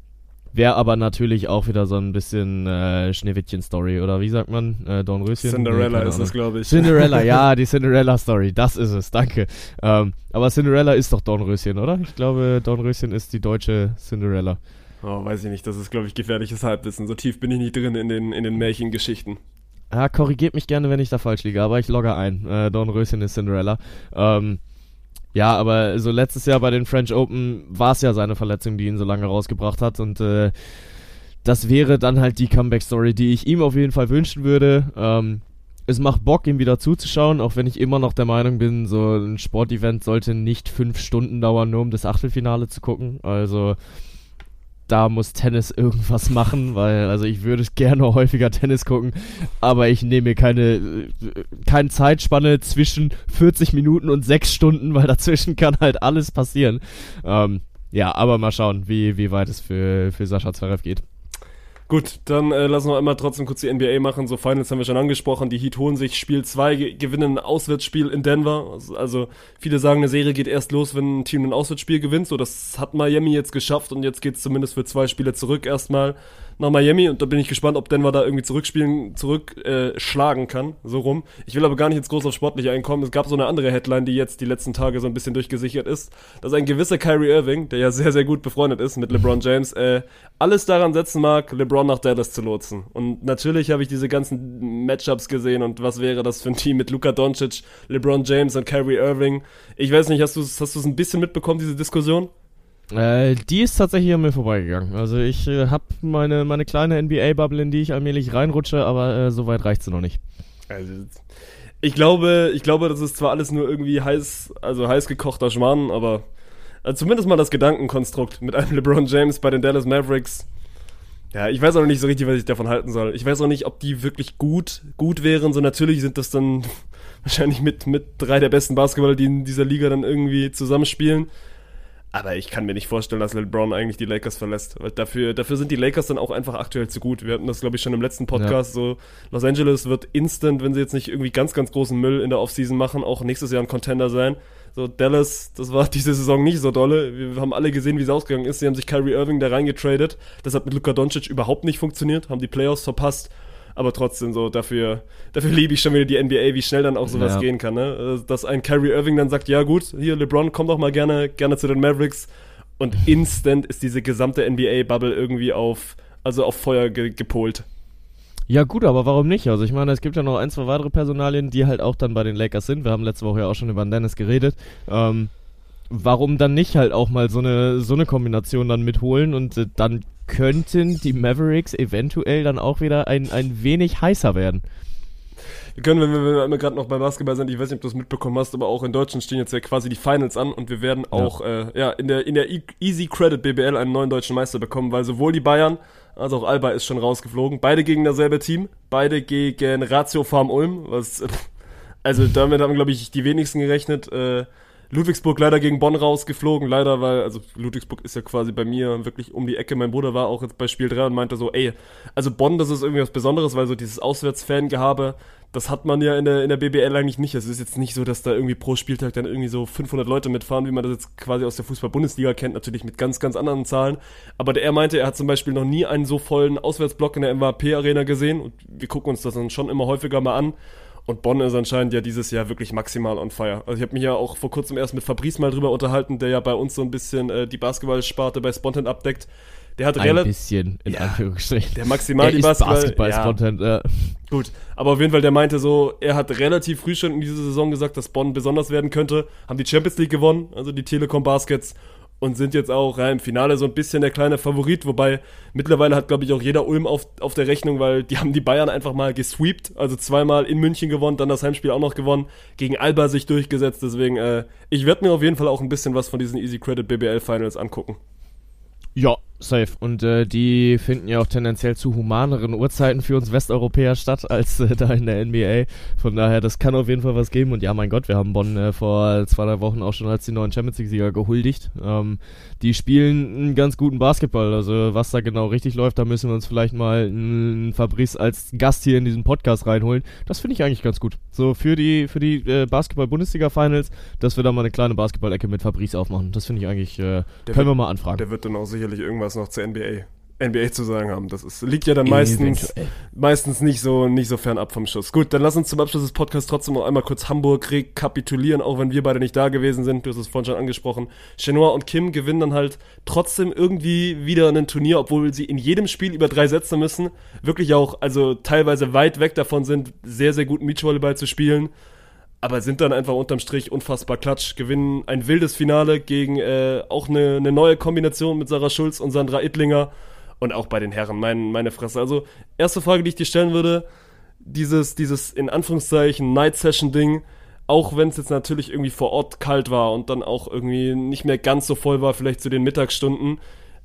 [SPEAKER 1] Wäre aber natürlich auch wieder so ein bisschen äh, Schneewittchen-Story, oder wie sagt man? Äh, Dornröschen?
[SPEAKER 2] Cinderella
[SPEAKER 1] Nee,
[SPEAKER 2] ist das, glaube ich.
[SPEAKER 1] Cinderella, ja, die Cinderella-Story, das ist es, danke. Ähm, aber Cinderella ist doch Dornröschen, oder? Ich glaube, Dornröschen ist die deutsche Cinderella.
[SPEAKER 2] Oh, weiß ich nicht, das ist, glaube ich, gefährliches Halbwissen. So tief bin ich nicht drin in den, in den Märchengeschichten.
[SPEAKER 1] Ja, korrigiert mich gerne, wenn ich da falsch liege, aber ich logge ein. Äh, Dornröschen ist Cinderella. Ähm, ja, aber so letztes Jahr bei den French Open war es ja seine Verletzung, die ihn so lange rausgebracht hat und äh, das wäre dann halt die Comeback-Story, die ich ihm auf jeden Fall wünschen würde. Ähm, es macht Bock, ihm wieder zuzuschauen, auch wenn ich immer noch der Meinung bin, so ein Sportevent sollte nicht fünf Stunden dauern, nur um das Achtelfinale zu gucken. Also da muss Tennis irgendwas machen, weil also ich würde gerne häufiger Tennis gucken, aber ich nehme keine, äh, keine Zeitspanne zwischen 40 Minuten und 6 Stunden, weil dazwischen kann halt alles passieren. Ähm, ja, aber mal schauen, wie, wie weit es für, für Sascha Zverev geht.
[SPEAKER 2] Gut, dann äh, lassen wir einmal trotzdem kurz die NBA machen. So, Finals haben wir schon angesprochen. Die Heat holen sich Spiel 2, ge gewinnen ein Auswärtsspiel in Denver. Also, also, viele sagen, eine Serie geht erst los, wenn ein Team ein Auswärtsspiel gewinnt. So, das hat Miami jetzt geschafft und jetzt geht es zumindest für zwei Spiele zurück erstmal nach Miami und da bin ich gespannt, ob Denver da irgendwie zurückspielen, zurückschlagen äh, kann, so rum. Ich will aber gar nicht jetzt groß auf sportliche einkommen. Es gab so eine andere Headline, die jetzt die letzten Tage so ein bisschen durchgesichert ist, dass ein gewisser Kyrie Irving, der ja sehr, sehr gut befreundet ist mit LeBron James, äh, alles daran setzen mag, LeBron nach Dallas zu lotsen. Und natürlich habe ich diese ganzen Matchups gesehen und was wäre das für ein Team mit Luka Doncic, LeBron James und Kyrie Irving. Ich weiß nicht, hast du es hast du's ein bisschen mitbekommen, diese Diskussion?
[SPEAKER 1] Äh, die ist tatsächlich an mir vorbeigegangen. Also ich äh, habe meine, meine kleine NBA-Bubble, in die ich allmählich reinrutsche, aber äh, so weit reicht sie noch nicht.
[SPEAKER 2] Also, ich glaube, ich glaube, das ist zwar alles nur irgendwie heiß, also heiß gekochter Schmarrn, aber also zumindest mal das Gedankenkonstrukt mit einem LeBron James bei den Dallas Mavericks. Ja, ich weiß auch noch nicht so richtig, was ich davon halten soll. Ich weiß auch nicht, ob die wirklich gut, gut wären. So natürlich sind das dann wahrscheinlich mit, mit drei der besten Basketballer, die in dieser Liga dann irgendwie zusammenspielen. Aber ich kann mir nicht vorstellen, dass LeBron eigentlich die Lakers verlässt. Weil dafür, dafür sind die Lakers dann auch einfach aktuell zu gut. Wir hatten das, glaube ich, schon im letzten Podcast. Ja. So, Los Angeles wird instant, wenn sie jetzt nicht irgendwie ganz, ganz großen Müll in der Offseason machen, auch nächstes Jahr ein Contender sein. So, Dallas, das war diese Saison nicht so dolle. Wir haben alle gesehen, wie es ausgegangen ist. Sie haben sich Kyrie Irving da reingetradet. Das hat mit Luka Doncic überhaupt nicht funktioniert, haben die Playoffs verpasst aber trotzdem so, dafür, dafür liebe ich schon wieder die NBA, wie schnell dann auch sowas ja. gehen kann, ne? Äh, dass ein Kyrie Irving dann sagt, ja gut, hier LeBron, komm doch mal gerne, gerne zu den Mavericks und instant ist diese gesamte NBA-Bubble irgendwie auf, also auf Feuer ge gepolt.
[SPEAKER 1] Ja gut, aber warum nicht? Also ich meine, es gibt ja noch ein, zwei weitere Personalien, die halt auch dann bei den Lakers sind. Wir haben letzte Woche ja auch schon über Dennis geredet. Ähm, warum dann nicht halt auch mal so eine, so eine Kombination dann mitholen und äh, dann könnten die Mavericks eventuell dann auch wieder ein, ein wenig heißer werden.
[SPEAKER 2] Wir können, wenn wir, wenn wir gerade noch bei Basketball sind, ich weiß nicht, ob du das mitbekommen hast, aber auch in Deutschland stehen jetzt ja quasi die Finals an und wir werden auch ja, äh, ja in der in der e Easy Credit BBL einen neuen deutschen Meister bekommen, weil sowohl die Bayern als auch Alba ist schon rausgeflogen. Beide gegen dasselbe Team, beide gegen Ratio Farm Ulm, was also damit haben glaube ich die wenigsten gerechnet. Äh, Ludwigsburg leider gegen Bonn rausgeflogen, leider, weil, also Ludwigsburg ist ja quasi bei mir wirklich um die Ecke. Mein Bruder war auch jetzt bei Spiel 3 und meinte so, ey, also Bonn, das ist irgendwie was Besonderes, weil so dieses Auswärtsfangehabe, das hat man ja in der, in der BBL eigentlich nicht. Es ist jetzt nicht so, dass da irgendwie pro Spieltag dann irgendwie so 500 Leute mitfahren, wie man das jetzt quasi aus der Fußball-Bundesliga kennt, natürlich mit ganz, ganz anderen Zahlen. Aber der, er meinte, er hat zum Beispiel noch nie einen so vollen Auswärtsblock in der MWP-Arena gesehen und wir gucken uns das dann schon immer häufiger mal an. Und Bonn ist anscheinend ja dieses Jahr wirklich maximal on fire. Also ich habe mich ja auch vor kurzem erst mit Fabrice mal drüber unterhalten, der ja bei uns so ein bisschen äh, die Basketballsparte bei Spontan abdeckt. Der hat
[SPEAKER 1] ein bisschen, in ja, Anführungsstrichen.
[SPEAKER 2] Der maximal
[SPEAKER 1] er
[SPEAKER 2] die
[SPEAKER 1] Basketball, Basketball ja. Ja.
[SPEAKER 2] Gut, aber auf jeden Fall, der meinte so, er hat relativ früh schon in dieser Saison gesagt, dass Bonn besonders werden könnte. Haben die Champions League gewonnen, also die Telekom Baskets und sind jetzt auch ja, im Finale so ein bisschen der kleine Favorit, wobei mittlerweile hat, glaube ich, auch jeder Ulm auf, auf der Rechnung, weil die haben die Bayern einfach mal gesweept, also zweimal in München gewonnen, dann das Heimspiel auch noch gewonnen, gegen Alba sich durchgesetzt, deswegen, äh, ich werde mir auf jeden Fall auch ein bisschen was von diesen Easy Credit BBL Finals angucken.
[SPEAKER 1] Ja, safe. Und äh, die finden ja auch tendenziell zu humaneren Uhrzeiten für uns Westeuropäer statt als äh, da in der NBA. Von daher, das kann auf jeden Fall was geben. Und ja, mein Gott, wir haben Bonn äh, vor zwei, drei Wochen auch schon als die neuen Champions League-Sieger gehuldigt. Ähm, die spielen einen ganz guten Basketball. Also was da genau richtig läuft, da müssen wir uns vielleicht mal einen Fabrice als Gast hier in diesem Podcast reinholen. Das finde ich eigentlich ganz gut. So für die, für die äh, Basketball-Bundesliga-Finals, dass wir da mal eine kleine Basketball-Ecke mit Fabrice aufmachen. Das finde ich eigentlich, äh, können wir mal anfragen.
[SPEAKER 2] Der wird dann auch sicherlich irgendwas noch zur NBA NBA zu sagen haben. Das ist, liegt ja dann meistens, meistens nicht so, nicht so fernab vom Schuss. Gut, dann lass uns zum Abschluss des Podcasts trotzdem noch einmal kurz Hamburg rekapitulieren, auch wenn wir beide nicht da gewesen sind. Du hast es vorhin schon angesprochen. Chenoir und Kim gewinnen dann halt trotzdem irgendwie wieder ein Turnier, obwohl sie in jedem Spiel über drei Sätze müssen. Wirklich auch, also teilweise weit weg davon sind, sehr, sehr guten Beachvolleyball zu spielen aber sind dann einfach unterm Strich unfassbar klatsch, gewinnen ein wildes Finale gegen äh, auch eine, eine neue Kombination mit Sarah Schulz und Sandra Ittlinger und auch bei den Herren, mein, meine Fresse. Also, erste Frage, die ich dir stellen würde, dieses, dieses in Anführungszeichen Night-Session-Ding, auch wenn es jetzt natürlich irgendwie vor Ort kalt war und dann auch irgendwie nicht mehr ganz so voll war, vielleicht zu den Mittagsstunden.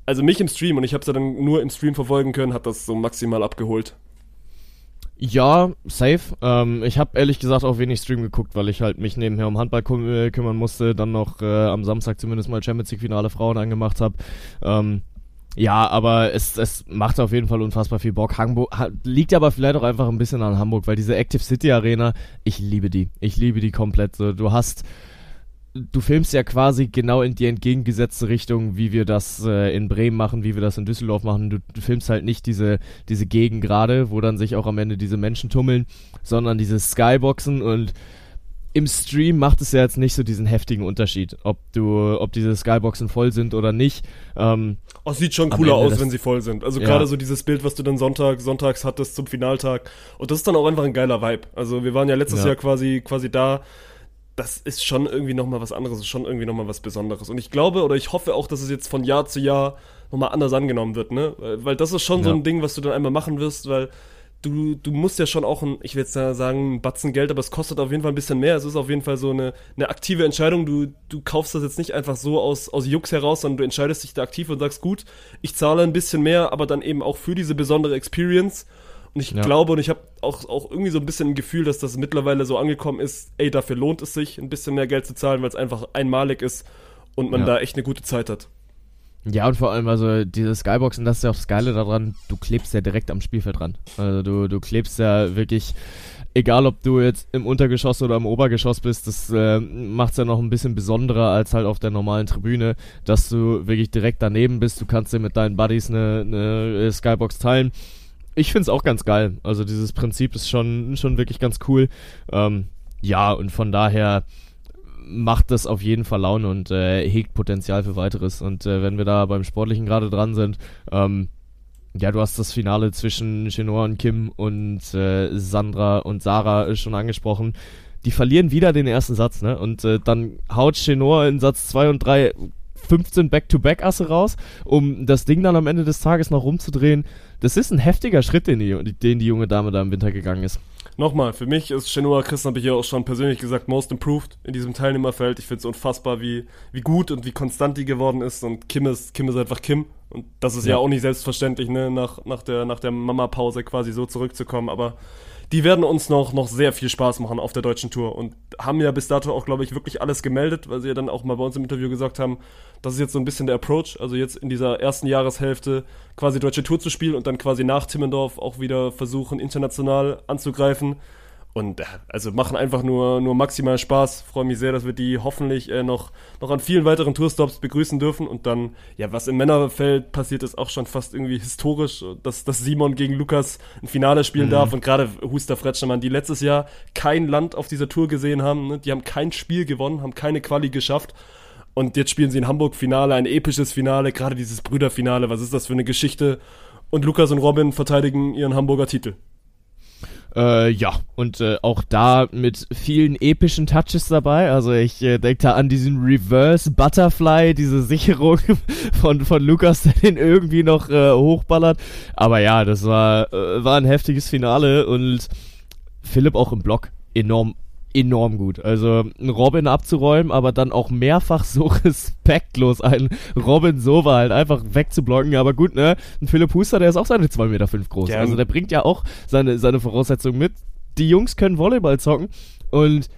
[SPEAKER 2] Also mich im Stream, und ich habe es ja dann nur im Stream verfolgen können, hat das so maximal abgeholt.
[SPEAKER 1] Ja, safe. Ähm, ich habe ehrlich gesagt auch wenig Stream geguckt, weil ich halt mich nebenher um Handball küm äh, kümmern musste, dann noch äh, am Samstag zumindest mal Champions League Finale Frauen angemacht habe. Ähm, ja, aber es, es macht auf jeden Fall unfassbar viel Bock. Hamburg liegt aber vielleicht auch einfach ein bisschen an Hamburg, weil diese Active City Arena, ich liebe die. Ich liebe die komplett. So, du hast du filmst ja quasi genau in die entgegengesetzte Richtung, wie wir das äh, in Bremen machen, wie wir das in Düsseldorf machen. Du, du filmst halt nicht diese, diese Gegend gerade, wo dann sich auch am Ende diese Menschen tummeln, sondern diese Skyboxen und im Stream macht es ja jetzt nicht so diesen heftigen Unterschied, ob du, ob diese Skyboxen voll sind oder nicht. Ähm,
[SPEAKER 2] oh, sieht schon cooler aus, wenn sie voll sind. Also ja. gerade so dieses Bild, was du dann Sonntag, sonntags hattest zum Finaltag. Und das ist dann auch einfach ein geiler Vibe. Also wir waren ja letztes ja. Jahr quasi, quasi da das ist schon irgendwie nochmal was anderes, ist schon irgendwie nochmal was Besonderes. Und ich glaube oder ich hoffe auch, dass es jetzt von Jahr zu Jahr nochmal anders angenommen wird, ne? Weil das ist schon ja. so ein Ding, was du dann einmal machen wirst, weil du, du musst ja schon auch ein, ich will jetzt sagen, ein Batzen Geld, aber es kostet auf jeden Fall ein bisschen mehr. Es ist auf jeden Fall so eine, eine aktive Entscheidung. Du, du kaufst das jetzt nicht einfach so aus, aus Jux heraus, sondern du entscheidest dich da aktiv und sagst, gut, ich zahle ein bisschen mehr, aber dann eben auch für diese besondere Experience. Und ich ja. glaube und ich habe auch, auch irgendwie so ein bisschen ein Gefühl, dass das mittlerweile so angekommen ist, ey, dafür lohnt es sich, ein bisschen mehr Geld zu zahlen, weil es einfach einmalig ist und man ja. da echt eine gute Zeit hat.
[SPEAKER 1] Ja, und vor allem, also diese Skyboxen, das ist ja auch das Geile daran, du klebst ja direkt am Spielfeld dran. Also du, du klebst ja wirklich, egal ob du jetzt im Untergeschoss oder im Obergeschoss bist, das äh, macht es ja noch ein bisschen besonderer als halt auf der normalen Tribüne, dass du wirklich direkt daneben bist. Du kannst dir mit deinen Buddies eine, eine Skybox teilen ich finde es auch ganz geil. Also dieses Prinzip ist schon, schon wirklich ganz cool. Ähm, ja, und von daher macht das auf jeden Fall Laune und äh, hegt Potenzial für weiteres. Und äh, wenn wir da beim Sportlichen gerade dran sind, ähm, ja, du hast das Finale zwischen Chenoa und Kim und äh, Sandra und Sarah schon angesprochen. Die verlieren wieder den ersten Satz, ne? Und äh, dann haut Chenoa in Satz 2 und 3 15 Back-to-Back-Asse raus, um das Ding dann am Ende des Tages noch rumzudrehen. Das ist ein heftiger Schritt, den die, den die junge Dame da im Winter gegangen ist.
[SPEAKER 2] Nochmal, für mich ist Chenoa Christen, habe ich ja auch schon persönlich gesagt, most improved in diesem Teilnehmerfeld. Ich finde es unfassbar, wie, wie gut und wie konstant die geworden ist. Und Kim ist, Kim ist einfach Kim. Und das ist ja, ja auch nicht selbstverständlich, ne, nach, nach der, nach der Mama-Pause quasi so zurückzukommen. Aber die werden uns noch, noch sehr viel Spaß machen auf der deutschen Tour und haben ja bis dato auch, glaube ich, wirklich alles gemeldet, weil sie ja dann auch mal bei uns im Interview gesagt haben, das ist jetzt so ein bisschen der Approach, also jetzt in dieser ersten Jahreshälfte quasi deutsche Tour zu spielen und dann quasi nach Timmendorf auch wieder versuchen, international anzugreifen. Und äh, also machen einfach nur, nur maximal Spaß. Freue mich sehr, dass wir die hoffentlich äh, noch, noch an vielen weiteren Tourstops begrüßen dürfen. Und dann, ja, was im Männerfeld passiert, ist auch schon fast irgendwie historisch, dass, dass Simon gegen Lukas ein Finale spielen mhm. darf. Und gerade Huster Fretschmann, die letztes Jahr kein Land auf dieser Tour gesehen haben, ne? die haben kein Spiel gewonnen, haben keine Quali geschafft. Und jetzt spielen sie in Hamburg Finale, ein episches Finale, gerade dieses Brüderfinale. Was ist das für eine Geschichte? Und Lukas und Robin verteidigen ihren Hamburger Titel.
[SPEAKER 1] Äh, ja, und äh, auch da mit vielen epischen Touches dabei. Also ich äh, denke da an diesen Reverse Butterfly, diese Sicherung von, von Lukas, der den irgendwie noch äh, hochballert. Aber ja, das war, äh, war ein heftiges Finale und Philipp auch im Block enorm enorm gut. Also Robin abzuräumen, aber dann auch mehrfach so respektlos einen Robin Sova halt einfach wegzublocken. Aber gut, ne? Ein Philipp Huster, der ist auch seine 2,5 Meter fünf groß. Ja. Also der bringt ja auch seine, seine Voraussetzungen mit. Die Jungs können Volleyball zocken und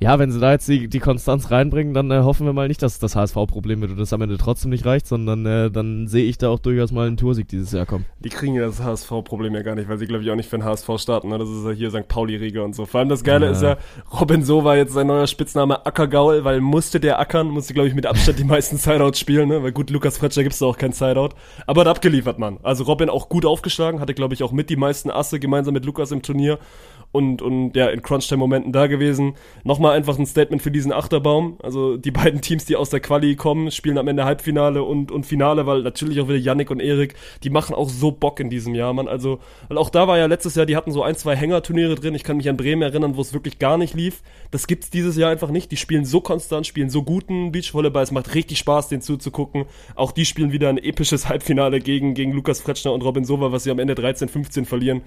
[SPEAKER 1] ja, wenn sie da jetzt die, die Konstanz reinbringen, dann äh, hoffen wir mal nicht, dass das HSV-Problem wird und das am Ende trotzdem nicht reicht, sondern äh, dann sehe ich da auch durchaus mal einen Toursieg dieses Jahr kommen.
[SPEAKER 2] Die kriegen ja das HSV-Problem ja gar nicht, weil sie, glaube ich, auch nicht für den HSV starten. Ne? Das ist ja hier St. Pauli-Riege und so. Vor allem das Geile ja. ist ja, Robin So war jetzt sein neuer Spitzname Ackergaul, weil musste der ackern, musste, glaube ich, mit Abstand die meisten Sideouts spielen, ne? weil gut, Lukas Fretscher gibt's da auch kein Sideout. Aber hat abgeliefert, Mann. Also Robin auch gut aufgeschlagen, hatte, glaube ich, auch mit die meisten Asse gemeinsam mit Lukas im Turnier und, und ja, in Crunch-Time-Momenten da gewesen. Nochmal einfach ein Statement für diesen Achterbaum. Also die beiden Teams, die aus der Quali kommen, spielen am Ende Halbfinale und, und Finale, weil natürlich auch wieder Yannick und Erik, die machen auch so Bock in diesem Jahr, man. Also, weil auch da war ja letztes Jahr, die hatten so ein, zwei Hängerturniere drin. Ich kann mich an Bremen erinnern, wo es wirklich gar nicht lief. Das gibt's dieses Jahr einfach nicht. Die spielen so konstant, spielen so guten Beachvolleyball. Es macht richtig Spaß, den zuzugucken. Auch die spielen wieder ein episches Halbfinale gegen, gegen Lukas Fretschner und Robin Sova, was sie am Ende 13-15 verlieren.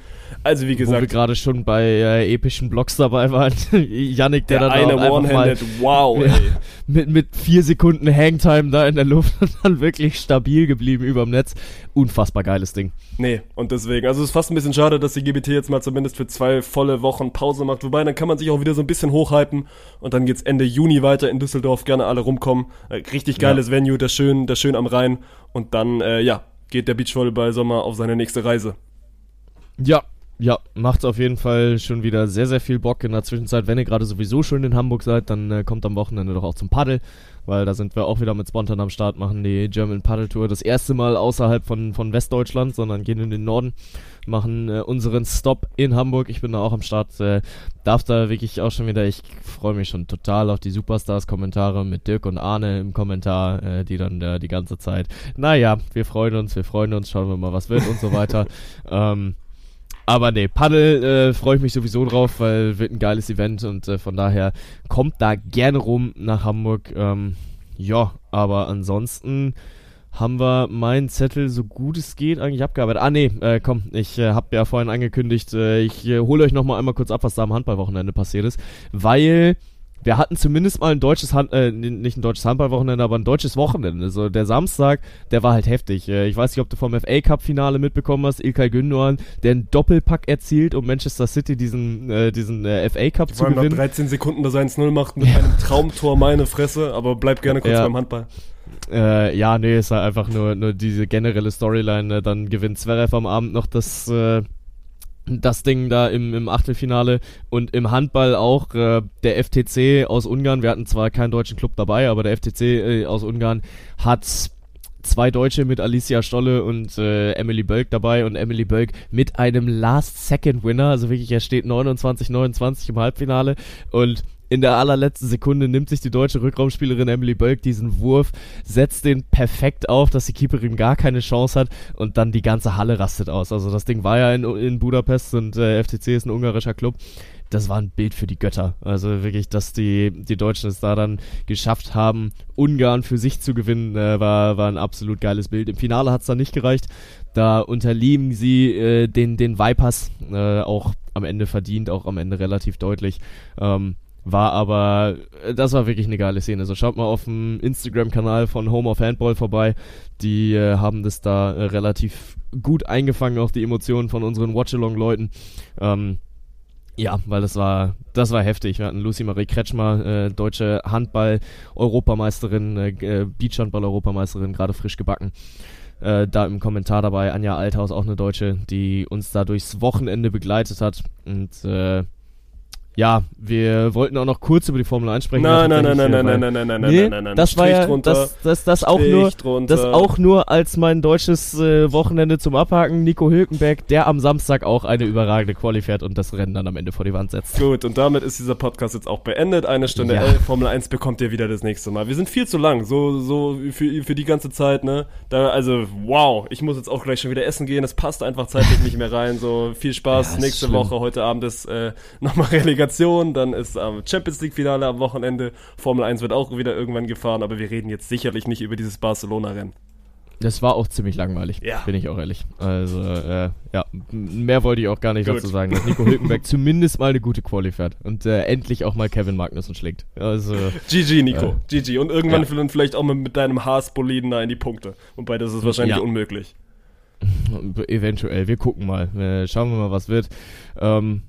[SPEAKER 2] Also, wie gesagt. Wo
[SPEAKER 1] wir gerade schon bei äh, epischen Blocks dabei waren. Yannick, der,
[SPEAKER 2] der
[SPEAKER 1] dann
[SPEAKER 2] eine One-Handed, wow, ey.
[SPEAKER 1] Mit, mit vier Sekunden Hangtime da in der Luft und dann wirklich stabil geblieben überm Netz. Unfassbar geiles Ding.
[SPEAKER 2] Nee, und deswegen, also es ist fast ein bisschen schade, dass die GBT jetzt mal zumindest für zwei volle Wochen Pause macht. Wobei, dann kann man sich auch wieder so ein bisschen hochhypen und dann geht's Ende Juni weiter in Düsseldorf. Gerne alle rumkommen. Äh, richtig geiles ja. Venue, der schön, der schön am Rhein. Und dann, äh, ja, geht der Beachvolleyball Sommer auf seine nächste Reise.
[SPEAKER 1] Ja, ja, macht auf jeden Fall schon wieder sehr, sehr viel Bock in der Zwischenzeit. Wenn ihr gerade sowieso schon in Hamburg seid, dann äh, kommt am Wochenende doch auch zum Paddel, weil da sind wir auch wieder mit Spontan am Start, machen die German Paddle Tour das erste Mal außerhalb von, von Westdeutschland, sondern gehen in den Norden, machen äh, unseren Stop in Hamburg. Ich bin da auch am Start, äh, darf da wirklich auch schon wieder, ich freue mich schon total auf die Superstars-Kommentare mit Dirk und Arne im Kommentar, äh, die dann äh, die ganze Zeit, naja, wir freuen uns, wir freuen uns, schauen wir mal, was wird und so weiter. ähm, aber nee, Paddel äh, freue ich mich sowieso drauf, weil wird ein geiles Event und äh, von daher kommt da gerne rum nach Hamburg. Ähm, ja, aber ansonsten haben wir meinen Zettel so gut es geht eigentlich abgearbeitet. Ah nee, äh, komm, ich äh, habe ja vorhin angekündigt, äh, ich äh, hole euch nochmal einmal kurz ab, was da am Handballwochenende passiert ist, weil wir hatten zumindest mal ein deutsches Hand, äh, nicht ein deutsches Handballwochenende, aber ein deutsches Wochenende. So der Samstag, der war halt heftig. Äh, ich weiß nicht, ob du vom FA Cup Finale mitbekommen hast, Ilkay Gündoğan, der einen Doppelpack erzielt, um Manchester City diesen äh, diesen äh, FA Cup
[SPEAKER 2] Die
[SPEAKER 1] zu gewinnen.
[SPEAKER 2] nach 13 Sekunden das 1-0 macht mit einem Traumtor meine Fresse, aber bleib gerne kurz ja. beim Handball.
[SPEAKER 1] Äh, ja, nee, ist halt einfach nur nur diese generelle Storyline. Äh, dann gewinnt Zverev am Abend noch das äh, das Ding da im, im Achtelfinale und im Handball auch äh, der FTC aus Ungarn. Wir hatten zwar keinen deutschen Club dabei, aber der FTC äh, aus Ungarn hat zwei Deutsche mit Alicia Stolle und äh, Emily Bölk dabei und Emily Bölk mit einem Last-Second-Winner, also wirklich, er steht 29-29 im Halbfinale und in der allerletzten Sekunde nimmt sich die deutsche Rückraumspielerin Emily Bölk diesen Wurf, setzt den perfekt auf, dass die Keeperin gar keine Chance hat und dann die ganze Halle rastet aus. Also das Ding war ja in, in Budapest und äh, FTC ist ein ungarischer Club das war ein Bild für die Götter. Also wirklich, dass die, die Deutschen es da dann geschafft haben, Ungarn für sich zu gewinnen, äh, war, war ein absolut geiles Bild. Im Finale hat es dann nicht gereicht. Da unterliegen sie äh, den, den Vipers, äh, auch am Ende verdient, auch am Ende relativ deutlich. Ähm, war aber, äh, das war wirklich eine geile Szene. Also schaut mal auf dem Instagram-Kanal von Home of Handball vorbei. Die äh, haben das da äh, relativ gut eingefangen, auch die Emotionen von unseren Watchalong-Leuten. Ähm, ja, weil das war, das war heftig. Wir hatten Lucy Marie Kretschmer, äh, deutsche Handball-Europameisterin, äh, äh Beachhandball-Europameisterin, gerade frisch gebacken. Äh, da im Kommentar dabei Anja Althaus, auch eine Deutsche, die uns da durchs Wochenende begleitet hat. Und äh, ja, wir wollten auch noch kurz über die Formel 1 sprechen.
[SPEAKER 2] Nein, nein, nein, nein, nein, nein, nein, nein, nein, nein, nein,
[SPEAKER 1] Das war ja, das, das, das auch nur, das auch nur als mein deutsches äh, Wochenende zum Abhaken. Nico Hülkenberg, der am Samstag auch eine überragende Quali fährt und das Rennen dann am Ende vor die Wand setzt.
[SPEAKER 2] Gut, und damit ist dieser Podcast jetzt auch beendet. Eine Stunde ja. elf, Formel 1 bekommt ihr wieder das nächste Mal. Wir sind viel zu lang, so, so für, für die ganze Zeit, ne? Da, also, wow, ich muss jetzt auch gleich schon wieder essen gehen. Das passt einfach zeitlich nicht mehr rein. So, viel Spaß. Ja, nächste schlimm. Woche, heute Abend ist äh, nochmal Relegation, dann ist am Champions League Finale am Wochenende. Formel 1 wird auch wieder irgendwann gefahren, aber wir reden jetzt sicherlich nicht über dieses Barcelona-Rennen.
[SPEAKER 1] Das war auch ziemlich langweilig, ja. bin ich auch ehrlich. Also, äh, ja, mehr wollte ich auch gar nicht Gut. dazu sagen, dass Nico Hülkenberg zumindest mal eine gute Quali fährt und äh, endlich auch mal Kevin Magnussen schlägt. Also,
[SPEAKER 2] GG, Nico, äh, GG. Und irgendwann ja. vielleicht auch mal mit deinem Haas-Boliden da in die Punkte. Wobei, das ist wahrscheinlich ja. unmöglich.
[SPEAKER 1] Eventuell, wir gucken mal. Äh, schauen wir mal, was wird. Ähm,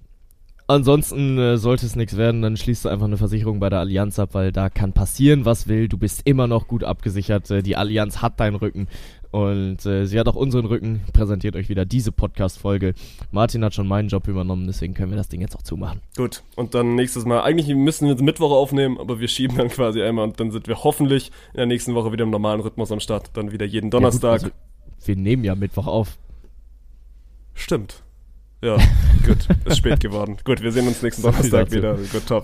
[SPEAKER 1] Ansonsten äh, sollte es nichts werden, dann schließt du einfach eine Versicherung bei der Allianz ab, weil da kann passieren, was will. Du bist immer noch gut abgesichert. Äh, die Allianz hat deinen Rücken und äh, sie hat auch unseren Rücken. Präsentiert euch wieder diese Podcast-Folge. Martin hat schon meinen Job übernommen, deswegen können wir das Ding jetzt auch zumachen.
[SPEAKER 2] Gut, und dann nächstes Mal. Eigentlich müssen wir Mittwoch aufnehmen, aber wir schieben dann quasi einmal und dann sind wir hoffentlich in der nächsten Woche wieder im normalen Rhythmus am Start. Dann wieder jeden Donnerstag.
[SPEAKER 1] Ja, gut, also, wir nehmen ja Mittwoch auf.
[SPEAKER 2] Stimmt. Ja, gut. Ist spät geworden. Gut, wir sehen uns nächsten Donnerstag wieder. Gut, top.